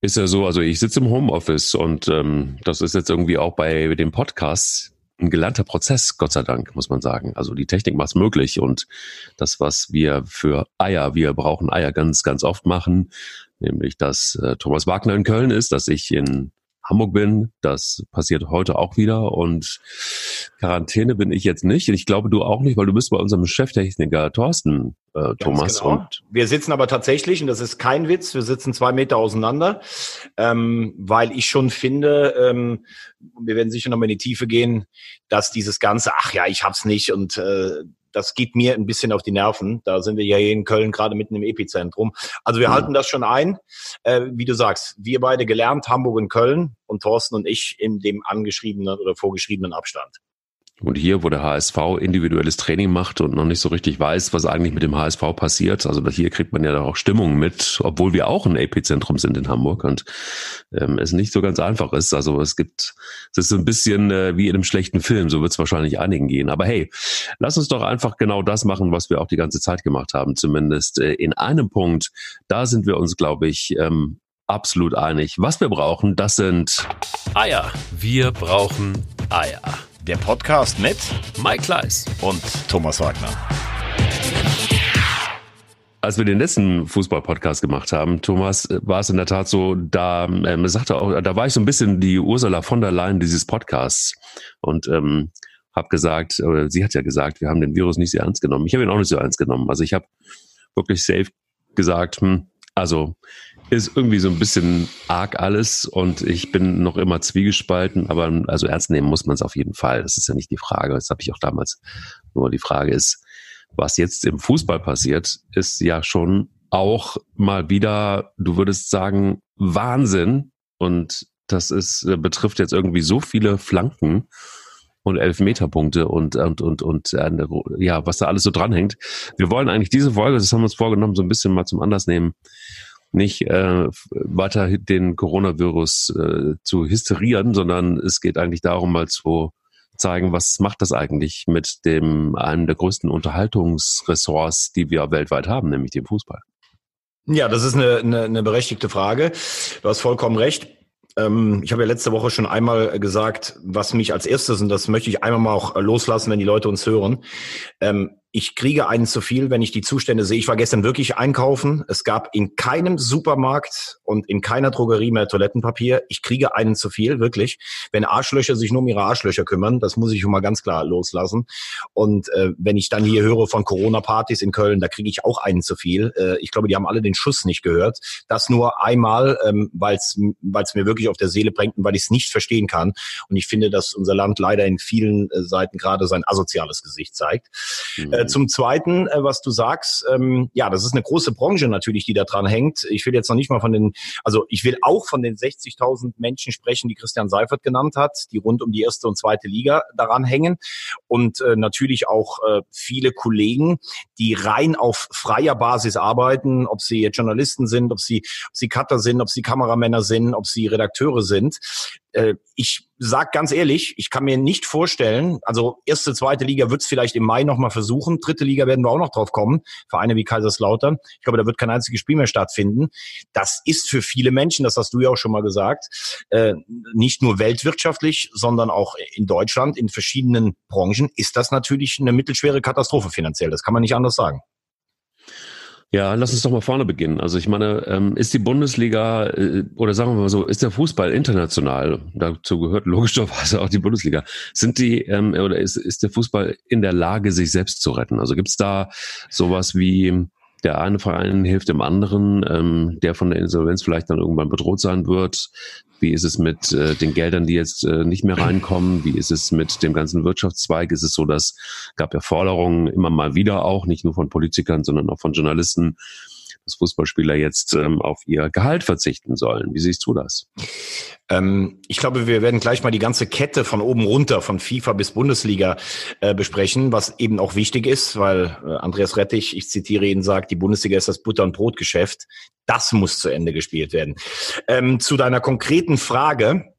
ist ja so, also ich sitze im Homeoffice und ähm, das ist jetzt irgendwie auch bei dem Podcast ein gelernter Prozess, Gott sei Dank, muss man sagen. Also die Technik macht es möglich und das, was wir für Eier, wir brauchen Eier ganz, ganz oft machen, nämlich dass äh, Thomas Wagner in Köln ist, dass ich in Hamburg bin. Das passiert heute auch wieder. Und Quarantäne bin ich jetzt nicht. Ich glaube, du auch nicht, weil du bist bei unserem Cheftechniker Thorsten, äh, Thomas. Genau. Und wir sitzen aber tatsächlich, und das ist kein Witz, wir sitzen zwei Meter auseinander, ähm, weil ich schon finde, ähm, wir werden sicher noch mal in die Tiefe gehen, dass dieses ganze, ach ja, ich hab's nicht und äh, das geht mir ein bisschen auf die Nerven. Da sind wir ja hier in Köln gerade mitten im Epizentrum. Also wir mhm. halten das schon ein. Äh, wie du sagst, wir beide gelernt, Hamburg und Köln und Thorsten und ich in dem angeschriebenen oder vorgeschriebenen Abstand. Und hier, wo der HSV individuelles Training macht und noch nicht so richtig weiß, was eigentlich mit dem HSV passiert, also hier kriegt man ja auch Stimmung mit, obwohl wir auch ein Epizentrum sind in Hamburg und ähm, es nicht so ganz einfach ist. Also es gibt, es ist so ein bisschen äh, wie in einem schlechten Film, so wird es wahrscheinlich einigen gehen. Aber hey, lass uns doch einfach genau das machen, was wir auch die ganze Zeit gemacht haben, zumindest äh, in einem Punkt. Da sind wir uns, glaube ich, ähm, absolut einig. Was wir brauchen, das sind Eier. Wir brauchen Eier. Der Podcast mit Mike Kleiss und Thomas Wagner. Als wir den letzten Fußball-Podcast gemacht haben, Thomas, war es in der Tat so, da ähm, sagte auch, da war ich so ein bisschen die Ursula von der Leyen dieses Podcasts und ähm, habe gesagt, oder sie hat ja gesagt, wir haben den Virus nicht sehr ernst genommen. Ich habe ihn auch nicht so ernst genommen. Also ich habe wirklich safe gesagt, hm, also ist irgendwie so ein bisschen arg alles und ich bin noch immer zwiegespalten, aber also ernst nehmen muss man es auf jeden Fall. Das ist ja nicht die Frage. Das habe ich auch damals. Nur die Frage ist, was jetzt im Fußball passiert, ist ja schon auch mal wieder, du würdest sagen, Wahnsinn. Und das ist, äh, betrifft jetzt irgendwie so viele Flanken und Elfmeterpunkte und, und, und, und, äh, ja, was da alles so dranhängt. Wir wollen eigentlich diese Folge, das haben wir uns vorgenommen, so ein bisschen mal zum Anlass nehmen, nicht äh, weiter den Coronavirus äh, zu hysterieren, sondern es geht eigentlich darum, mal zu zeigen, was macht das eigentlich mit dem einem der größten Unterhaltungsressorts, die wir weltweit haben, nämlich dem Fußball. Ja, das ist eine, eine, eine berechtigte Frage. Du hast vollkommen recht. Ähm, ich habe ja letzte Woche schon einmal gesagt, was mich als erstes, und das möchte ich einmal mal auch loslassen, wenn die Leute uns hören, ähm, ich kriege einen zu viel, wenn ich die Zustände sehe. Ich war gestern wirklich einkaufen. Es gab in keinem Supermarkt und in keiner Drogerie mehr Toilettenpapier. Ich kriege einen zu viel, wirklich. Wenn Arschlöcher sich nur um ihre Arschlöcher kümmern, das muss ich schon mal ganz klar loslassen. Und äh, wenn ich dann hier höre von Corona-Partys in Köln, da kriege ich auch einen zu viel. Äh, ich glaube, die haben alle den Schuss nicht gehört. Das nur einmal, ähm, weil es mir wirklich auf der Seele brennt und weil ich es nicht verstehen kann. Und ich finde, dass unser Land leider in vielen äh, Seiten gerade sein asoziales Gesicht zeigt. Mhm. Äh, zum Zweiten, äh, was du sagst, ähm, ja, das ist eine große Branche natürlich, die da dran hängt. Ich will jetzt noch nicht mal von den, also ich will auch von den 60.000 Menschen sprechen, die Christian Seifert genannt hat, die rund um die erste und zweite Liga daran hängen. Und äh, natürlich auch äh, viele Kollegen, die rein auf freier Basis arbeiten, ob sie jetzt Journalisten sind, ob sie, ob sie Cutter sind, ob sie Kameramänner sind, ob sie Redakteure sind. Äh, ich sag ganz ehrlich, ich kann mir nicht vorstellen, also erste, zweite Liga wird es vielleicht im Mai nochmal versuchen, dritte Liga werden wir auch noch drauf kommen, Vereine wie Kaiserslautern. Ich glaube, da wird kein einziges Spiel mehr stattfinden. Das ist für viele Menschen, das hast du ja auch schon mal gesagt, äh, nicht nur weltwirtschaftlich, sondern auch in Deutschland, in verschiedenen Branchen, ist das natürlich eine mittelschwere Katastrophe finanziell. Das kann man nicht anders sagen. Ja, lass uns doch mal vorne beginnen. Also ich meine, ähm, ist die Bundesliga äh, oder sagen wir mal so, ist der Fußball international? Dazu gehört logischerweise auch die Bundesliga. Sind die ähm, oder ist, ist der Fußball in der Lage, sich selbst zu retten? Also gibt's da sowas wie der eine Verein hilft dem anderen, ähm, der von der Insolvenz vielleicht dann irgendwann bedroht sein wird. Wie ist es mit äh, den Geldern, die jetzt äh, nicht mehr reinkommen? Wie ist es mit dem ganzen Wirtschaftszweig? Ist es so, dass gab ja Forderungen immer mal wieder auch, nicht nur von Politikern, sondern auch von Journalisten, dass Fußballspieler jetzt ähm, auf ihr Gehalt verzichten sollen. Wie siehst du das? Ähm, ich glaube, wir werden gleich mal die ganze Kette von oben runter, von FIFA bis Bundesliga äh, besprechen, was eben auch wichtig ist, weil äh, Andreas Rettich, ich zitiere ihn, sagt, die Bundesliga ist das Butter- und Brotgeschäft. Das muss zu Ende gespielt werden. Ähm, zu deiner konkreten Frage.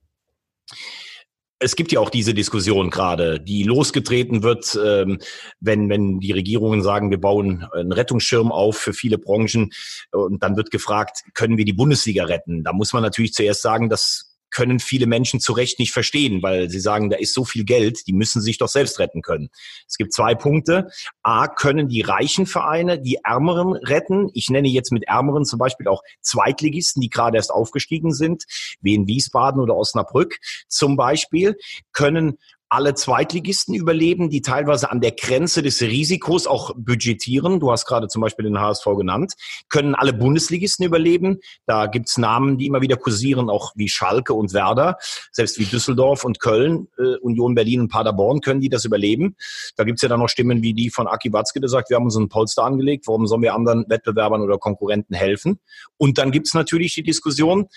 Es gibt ja auch diese Diskussion gerade, die losgetreten wird, ähm, wenn, wenn die Regierungen sagen, wir bauen einen Rettungsschirm auf für viele Branchen und dann wird gefragt, können wir die Bundesliga retten? Da muss man natürlich zuerst sagen, dass können viele Menschen zu Recht nicht verstehen, weil sie sagen, da ist so viel Geld, die müssen sich doch selbst retten können. Es gibt zwei Punkte. A, können die reichen Vereine die Ärmeren retten? Ich nenne jetzt mit Ärmeren zum Beispiel auch Zweitligisten, die gerade erst aufgestiegen sind, wie in Wiesbaden oder Osnabrück zum Beispiel. Können alle Zweitligisten überleben, die teilweise an der Grenze des Risikos auch budgetieren. Du hast gerade zum Beispiel den HSV genannt. Können alle Bundesligisten überleben? Da gibt's Namen, die immer wieder kursieren, auch wie Schalke und Werder. Selbst wie Düsseldorf und Köln, äh, Union Berlin und Paderborn können die das überleben. Da gibt's ja dann noch Stimmen wie die von Aki Watzke, der sagt, wir haben uns einen Polster angelegt, warum sollen wir anderen Wettbewerbern oder Konkurrenten helfen? Und dann gibt's natürlich die Diskussion,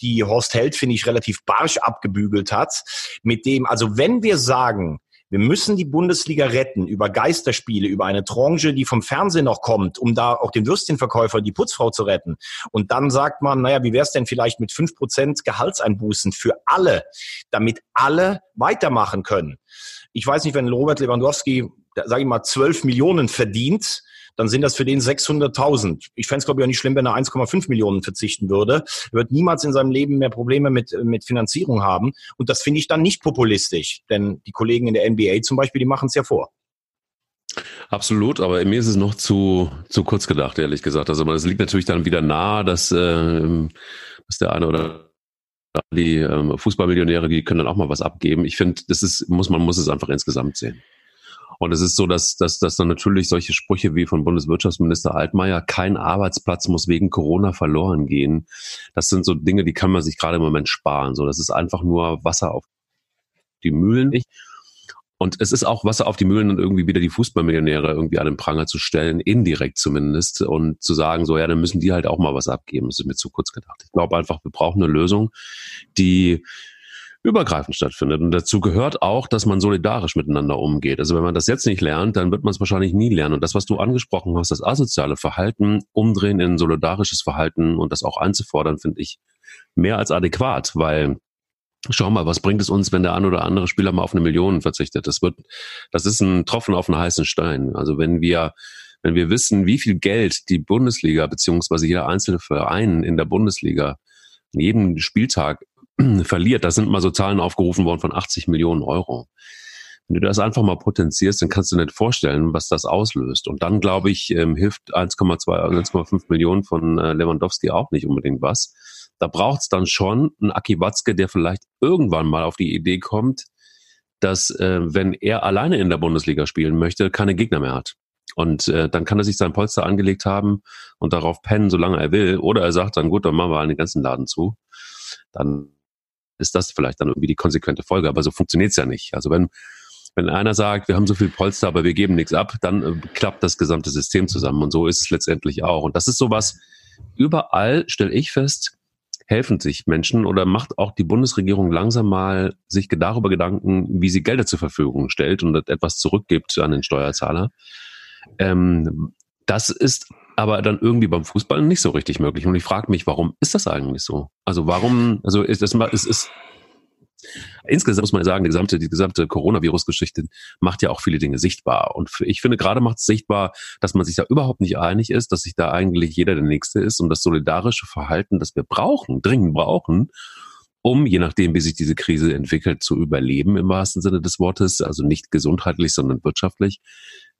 die Horst Held, finde ich, relativ barsch abgebügelt hat, mit dem, also wenn wir sagen, wir müssen die Bundesliga retten über Geisterspiele, über eine Tranche, die vom Fernsehen noch kommt, um da auch den Würstchenverkäufer, die Putzfrau zu retten. Und dann sagt man, naja, wie wäre es denn vielleicht mit fünf Prozent Gehaltseinbußen für alle, damit alle weitermachen können? Ich weiß nicht, wenn Robert Lewandowski, sage ich mal, zwölf Millionen verdient, dann sind das für den 600.000. Ich fände es, glaube ich, auch nicht schlimm, wenn er 1,5 Millionen verzichten würde. Er wird niemals in seinem Leben mehr Probleme mit, mit Finanzierung haben. Und das finde ich dann nicht populistisch, denn die Kollegen in der NBA zum Beispiel, die machen es ja vor. Absolut, aber mir ist es noch zu, zu kurz gedacht, ehrlich gesagt. Also es liegt natürlich dann wieder nahe, dass, äh, dass der eine oder die äh, Fußballmillionäre, die können dann auch mal was abgeben. Ich finde, das ist, muss, man muss es einfach insgesamt sehen. Und es ist so, dass, dass, dass dann natürlich solche Sprüche wie von Bundeswirtschaftsminister Altmaier, kein Arbeitsplatz muss wegen Corona verloren gehen. Das sind so Dinge, die kann man sich gerade im Moment sparen. So, das ist einfach nur Wasser auf die Mühlen. Und es ist auch Wasser auf die Mühlen und irgendwie wieder die Fußballmillionäre irgendwie an den Pranger zu stellen, indirekt zumindest, und zu sagen, so, ja, dann müssen die halt auch mal was abgeben. Das ist mir zu kurz gedacht. Ich glaube einfach, wir brauchen eine Lösung, die übergreifend stattfindet. Und dazu gehört auch, dass man solidarisch miteinander umgeht. Also wenn man das jetzt nicht lernt, dann wird man es wahrscheinlich nie lernen. Und das, was du angesprochen hast, das asoziale Verhalten, umdrehen in solidarisches Verhalten und das auch einzufordern, finde ich mehr als adäquat, weil Schau mal, was bringt es uns, wenn der ein oder andere Spieler mal auf eine Million verzichtet? Das wird, das ist ein Tropfen auf einen heißen Stein. Also wenn wir, wenn wir wissen, wie viel Geld die Bundesliga beziehungsweise jeder einzelne Verein in der Bundesliga jeden Spieltag verliert. Da sind mal so Zahlen aufgerufen worden von 80 Millionen Euro. Wenn du das einfach mal potenzierst, dann kannst du nicht vorstellen, was das auslöst. Und dann, glaube ich, ähm, hilft 1,2, 1,5 Millionen von äh, Lewandowski auch nicht unbedingt was. Da braucht es dann schon einen Aki Watzke, der vielleicht irgendwann mal auf die Idee kommt, dass äh, wenn er alleine in der Bundesliga spielen möchte, keine Gegner mehr hat. Und äh, dann kann er sich sein Polster angelegt haben und darauf pennen, solange er will. Oder er sagt dann, gut, dann machen wir den ganzen Laden zu. Dann ist das vielleicht dann irgendwie die konsequente Folge. Aber so funktioniert's ja nicht. Also wenn, wenn einer sagt, wir haben so viel Polster, aber wir geben nichts ab, dann äh, klappt das gesamte System zusammen. Und so ist es letztendlich auch. Und das ist sowas, überall stelle ich fest, helfen sich Menschen oder macht auch die Bundesregierung langsam mal sich darüber Gedanken, wie sie Gelder zur Verfügung stellt und etwas zurückgibt an den Steuerzahler. Ähm, das ist aber dann irgendwie beim Fußball nicht so richtig möglich. Und ich frage mich, warum ist das eigentlich so? Also warum, also ist das mal, es ist, insgesamt muss man sagen, die gesamte, die gesamte Coronavirus-Geschichte macht ja auch viele Dinge sichtbar. Und ich finde, gerade macht es sichtbar, dass man sich da überhaupt nicht einig ist, dass sich da eigentlich jeder der Nächste ist und das solidarische Verhalten, das wir brauchen, dringend brauchen, um, je nachdem, wie sich diese Krise entwickelt, zu überleben im wahrsten Sinne des Wortes, also nicht gesundheitlich, sondern wirtschaftlich,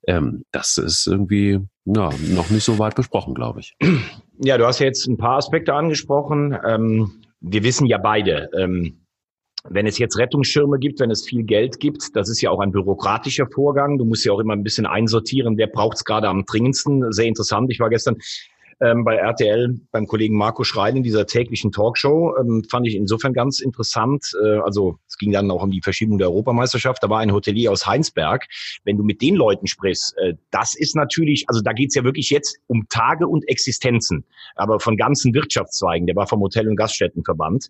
ähm, das ist irgendwie ja, noch nicht so weit besprochen, glaube ich. Ja, du hast ja jetzt ein paar Aspekte angesprochen. Ähm, wir wissen ja beide, ähm, wenn es jetzt Rettungsschirme gibt, wenn es viel Geld gibt, das ist ja auch ein bürokratischer Vorgang. Du musst ja auch immer ein bisschen einsortieren, wer braucht es gerade am dringendsten. Sehr interessant. Ich war gestern ähm, bei RTL beim Kollegen Marco Schrein in dieser täglichen Talkshow. Ähm, fand ich insofern ganz interessant. Äh, also es ging dann auch um die Verschiebung der Europameisterschaft. Da war ein Hotelier aus Heinsberg. Wenn du mit den Leuten sprichst, äh, das ist natürlich, also da geht's ja wirklich jetzt um Tage und Existenzen, aber von ganzen Wirtschaftszweigen. Der war vom Hotel- und Gaststättenverband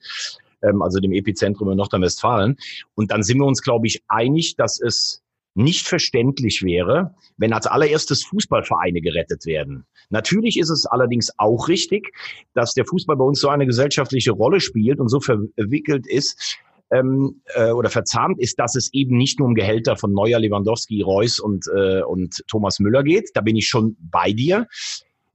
ähm, also dem Epizentrum in Nordrhein-Westfalen. Und dann sind wir uns, glaube ich, einig, dass es nicht verständlich wäre, wenn als allererstes Fußballvereine gerettet werden. Natürlich ist es allerdings auch richtig, dass der Fußball bei uns so eine gesellschaftliche Rolle spielt und so verwickelt ist, ähm, äh, oder verzahnt, ist, dass es eben nicht nur um Gehälter von Neuer, Lewandowski, Reus und, äh, und Thomas Müller geht. Da bin ich schon bei dir.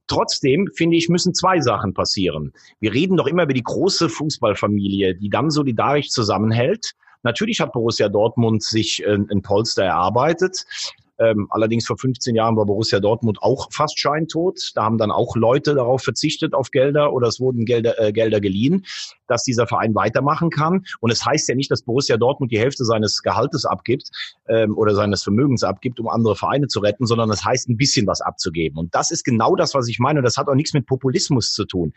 Trotzdem finde ich, müssen zwei Sachen passieren. Wir reden doch immer über die große Fußballfamilie, die dann solidarisch zusammenhält. Natürlich hat Borussia Dortmund sich äh, ein Polster erarbeitet. Ähm, allerdings vor 15 Jahren war Borussia Dortmund auch fast scheintot. Da haben dann auch Leute darauf verzichtet auf Gelder oder es wurden Gelder, äh, Gelder geliehen, dass dieser Verein weitermachen kann. Und es heißt ja nicht, dass Borussia Dortmund die Hälfte seines Gehaltes abgibt ähm, oder seines Vermögens abgibt, um andere Vereine zu retten, sondern es heißt ein bisschen was abzugeben. Und das ist genau das, was ich meine. Und das hat auch nichts mit Populismus zu tun.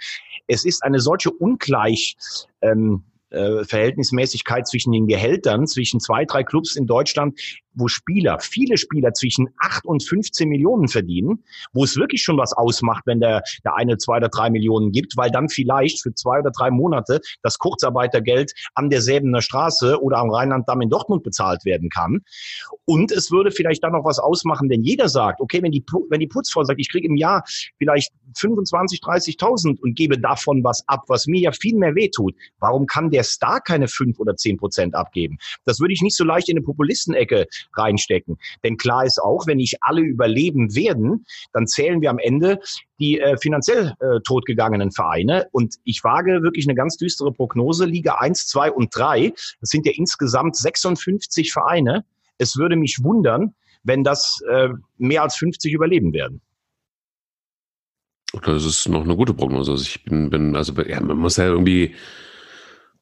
Es ist eine solche Ungleich ähm, äh, Verhältnismäßigkeit zwischen den Gehältern, zwischen zwei, drei Clubs in Deutschland, wo Spieler, viele Spieler zwischen acht und 15 Millionen verdienen, wo es wirklich schon was ausmacht, wenn der, der eine zwei oder drei Millionen gibt, weil dann vielleicht für zwei oder drei Monate das Kurzarbeitergeld an der Straße oder am Rheinlanddamm in Dortmund bezahlt werden kann. Und es würde vielleicht dann noch was ausmachen, wenn jeder sagt, okay, wenn die, wenn die Putzfrau sagt, ich kriege im Jahr vielleicht 25, 30.000 und gebe davon was ab, was mir ja viel mehr wehtut, warum kann der Star keine fünf oder zehn Prozent abgeben? Das würde ich nicht so leicht in eine Populistenecke reinstecken. Denn klar ist auch, wenn nicht alle überleben werden, dann zählen wir am Ende die äh, finanziell äh, totgegangenen Vereine. Und ich wage wirklich eine ganz düstere Prognose. Liga 1, 2 und 3, das sind ja insgesamt 56 Vereine. Es würde mich wundern, wenn das äh, mehr als 50 überleben werden. Das ist noch eine gute Prognose. Also ich bin, bin also ja, man muss ja irgendwie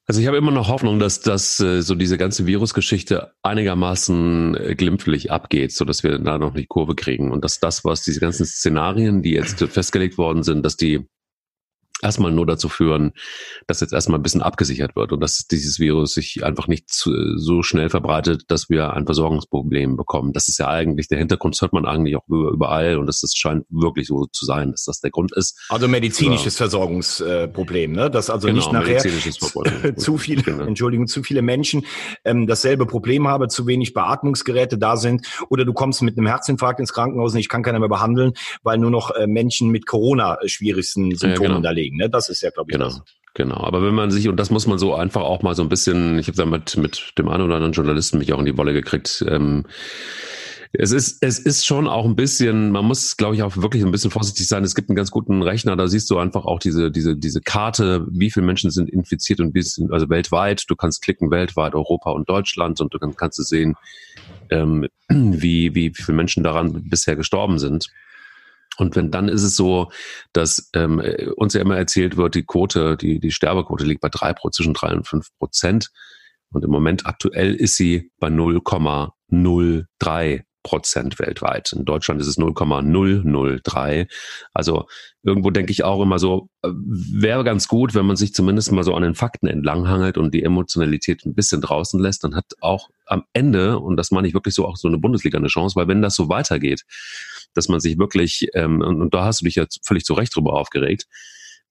also ich habe immer noch Hoffnung, dass, dass äh, so diese ganze Virusgeschichte einigermaßen äh, glimpflich abgeht, so dass wir da noch die Kurve kriegen. Und dass das, was diese ganzen Szenarien, die jetzt festgelegt worden sind, dass die erstmal nur dazu führen, dass jetzt erstmal ein bisschen abgesichert wird und dass dieses Virus sich einfach nicht zu, so schnell verbreitet, dass wir ein Versorgungsproblem bekommen. Das ist ja eigentlich der Hintergrund, das hört man eigentlich auch überall und das, das scheint wirklich so zu sein, dass das der Grund ist. Also medizinisches ja. Versorgungsproblem, ne? dass also genau, nicht nachher zu viele, genau. Entschuldigung, zu viele Menschen ähm, dasselbe Problem haben, zu wenig Beatmungsgeräte da sind oder du kommst mit einem Herzinfarkt ins Krankenhaus und ich kann keiner mehr behandeln, weil nur noch äh, Menschen mit Corona äh, schwierigsten Symptomen ja, genau. da liegen. Ne? Das ist ja, glaube ich, genau. Das. Genau, aber wenn man sich, und das muss man so einfach auch mal so ein bisschen, ich habe da mit, mit dem einen oder anderen Journalisten mich auch in die Wolle gekriegt, ähm, es ist, es ist schon auch ein bisschen, man muss, glaube ich, auch wirklich ein bisschen vorsichtig sein. Es gibt einen ganz guten Rechner, da siehst du einfach auch diese, diese, diese Karte, wie viele Menschen sind infiziert und wie sind, also weltweit. Du kannst klicken weltweit, Europa und Deutschland und du kannst, kannst du sehen, ähm, wie, wie viele Menschen daran bisher gestorben sind. Und wenn dann ist es so, dass ähm, uns ja immer erzählt wird, die Quote, die, die Sterbequote liegt bei drei, zwischen drei und fünf Prozent. Und im Moment aktuell ist sie bei 0,03 Prozent weltweit. In Deutschland ist es 0,003. Also irgendwo denke ich auch immer so, äh, wäre ganz gut, wenn man sich zumindest mal so an den Fakten entlanghangelt und die Emotionalität ein bisschen draußen lässt, dann hat auch am Ende, und das meine ich wirklich so, auch so eine Bundesliga eine Chance, weil wenn das so weitergeht, dass man sich wirklich, ähm, und, und da hast du dich ja völlig zu Recht drüber aufgeregt,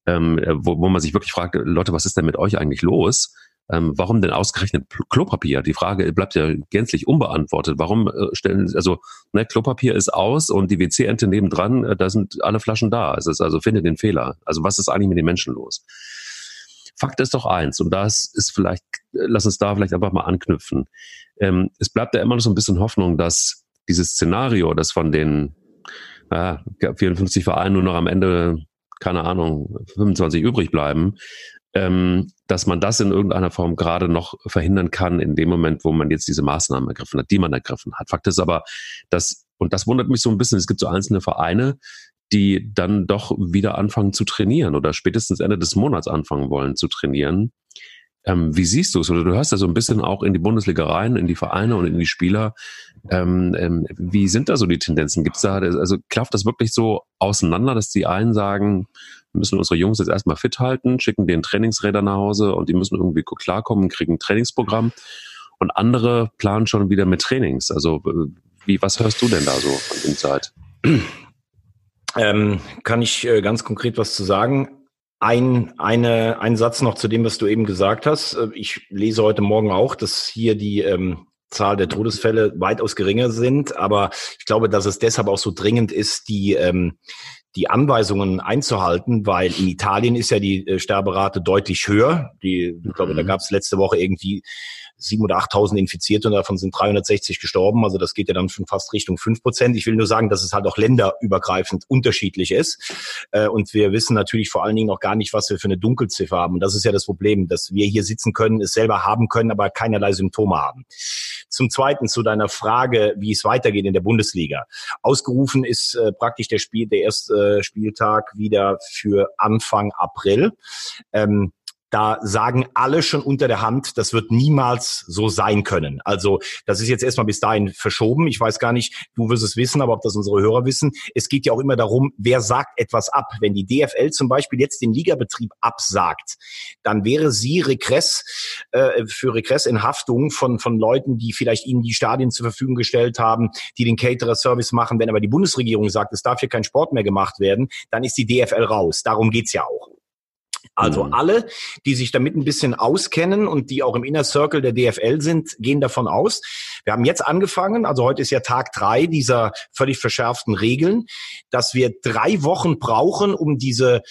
ähm, wo, wo man sich wirklich fragt, Leute, was ist denn mit euch eigentlich los? Ähm, warum denn ausgerechnet Klopapier? Die Frage bleibt ja gänzlich unbeantwortet. Warum äh, stellen, also ne, Klopapier ist aus und die WC-Ente nebendran, äh, da sind alle Flaschen da. Es ist also, finde den Fehler. Also was ist eigentlich mit den Menschen los? Fakt ist doch eins, und das ist vielleicht, äh, lass uns da vielleicht einfach mal anknüpfen. Ähm, es bleibt ja immer noch so ein bisschen Hoffnung, dass dieses Szenario, das von den äh, 54 Vereinen nur noch am Ende keine Ahnung, 25 übrig bleiben, ähm, dass man das in irgendeiner Form gerade noch verhindern kann in dem Moment, wo man jetzt diese Maßnahmen ergriffen hat, die man ergriffen hat. Fakt ist aber, dass, und das wundert mich so ein bisschen, es gibt so einzelne Vereine, die dann doch wieder anfangen zu trainieren oder spätestens Ende des Monats anfangen wollen zu trainieren. Ähm, wie siehst du es? Oder du hörst ja so ein bisschen auch in die Bundesliga rein, in die Vereine und in die Spieler. Ähm, ähm, wie sind da so die Tendenzen? Gibt's da, also klafft das wirklich so auseinander, dass die einen sagen, wir müssen unsere Jungs jetzt erstmal fit halten, schicken den Trainingsräder nach Hause und die müssen irgendwie klarkommen, kriegen ein Trainingsprogramm. Und andere planen schon wieder mit Trainings. Also wie, was hörst du denn da so der Zeit? Ähm, kann ich äh, ganz konkret was zu sagen? Ein, eine, ein Satz noch zu dem, was du eben gesagt hast. Äh, ich lese heute Morgen auch, dass hier die ähm, Zahl der Todesfälle weitaus geringer sind, aber ich glaube, dass es deshalb auch so dringend ist, die, ähm, die Anweisungen einzuhalten, weil in Italien ist ja die äh, Sterberate deutlich höher. Die, ich glaube, da mhm. gab es letzte Woche irgendwie 7.000 oder 8.000 Infizierte und davon sind 360 gestorben. Also das geht ja dann schon fast Richtung 5 Prozent. Ich will nur sagen, dass es halt auch länderübergreifend unterschiedlich ist. Äh, und wir wissen natürlich vor allen Dingen noch gar nicht, was wir für eine Dunkelziffer haben. Und das ist ja das Problem, dass wir hier sitzen können, es selber haben können, aber keinerlei Symptome haben. Zum Zweiten zu deiner Frage, wie es weitergeht in der Bundesliga. Ausgerufen ist äh, praktisch der Spiel, der erste Spieltag wieder für Anfang April. Ähm, da sagen alle schon unter der Hand, das wird niemals so sein können. Also das ist jetzt erstmal bis dahin verschoben. Ich weiß gar nicht, du wirst es wissen, aber ob das unsere Hörer wissen. Es geht ja auch immer darum, wer sagt etwas ab. Wenn die DFL zum Beispiel jetzt den Ligabetrieb absagt, dann wäre sie Regress äh, für Regress in Haftung von, von Leuten, die vielleicht ihnen die Stadien zur Verfügung gestellt haben, die den Caterer-Service machen. Wenn aber die Bundesregierung sagt, es darf hier kein Sport mehr gemacht werden, dann ist die DFL raus. Darum geht's ja auch. Also mhm. alle, die sich damit ein bisschen auskennen und die auch im Inner Circle der DFL sind, gehen davon aus. Wir haben jetzt angefangen, also heute ist ja Tag drei dieser völlig verschärften Regeln, dass wir drei Wochen brauchen, um diese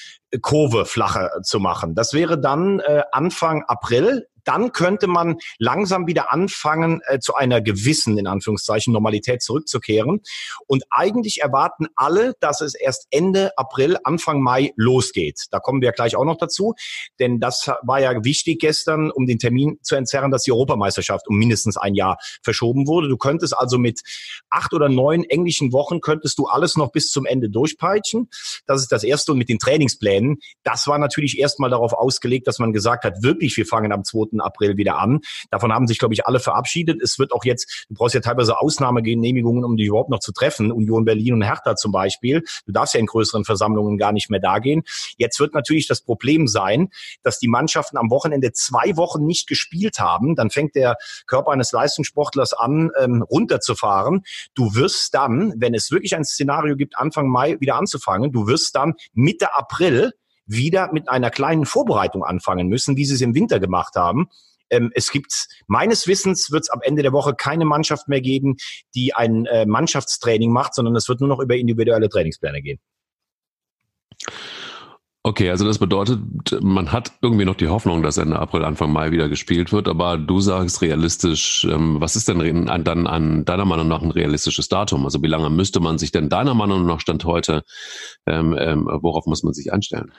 Kurve flacher zu machen. Das wäre dann äh, Anfang April dann könnte man langsam wieder anfangen, äh, zu einer gewissen, in Anführungszeichen, Normalität zurückzukehren. Und eigentlich erwarten alle, dass es erst Ende April, Anfang Mai losgeht. Da kommen wir gleich auch noch dazu, denn das war ja wichtig gestern, um den Termin zu entzerren, dass die Europameisterschaft um mindestens ein Jahr verschoben wurde. Du könntest also mit acht oder neun englischen Wochen könntest du alles noch bis zum Ende durchpeitschen. Das ist das Erste. Und mit den Trainingsplänen, das war natürlich erstmal darauf ausgelegt, dass man gesagt hat, wirklich, wir fangen am 2. April wieder an. Davon haben sich, glaube ich, alle verabschiedet. Es wird auch jetzt, du brauchst ja teilweise Ausnahmegenehmigungen, um dich überhaupt noch zu treffen. Union Berlin und Hertha zum Beispiel. Du darfst ja in größeren Versammlungen gar nicht mehr da gehen. Jetzt wird natürlich das Problem sein, dass die Mannschaften am Wochenende zwei Wochen nicht gespielt haben. Dann fängt der Körper eines Leistungssportlers an, ähm, runterzufahren. Du wirst dann, wenn es wirklich ein Szenario gibt, Anfang Mai wieder anzufangen, du wirst dann Mitte April wieder mit einer kleinen Vorbereitung anfangen müssen, wie sie es im Winter gemacht haben. Ähm, es gibt meines Wissens wird es am Ende der Woche keine Mannschaft mehr geben, die ein äh, Mannschaftstraining macht, sondern es wird nur noch über individuelle Trainingspläne gehen. Okay, also das bedeutet, man hat irgendwie noch die Hoffnung, dass Ende April, Anfang Mai wieder gespielt wird, aber du sagst realistisch, ähm, was ist denn dann an deiner Meinung nach ein realistisches Datum? Also wie lange müsste man sich denn deiner Meinung nach Stand heute, ähm, ähm, worauf muss man sich einstellen?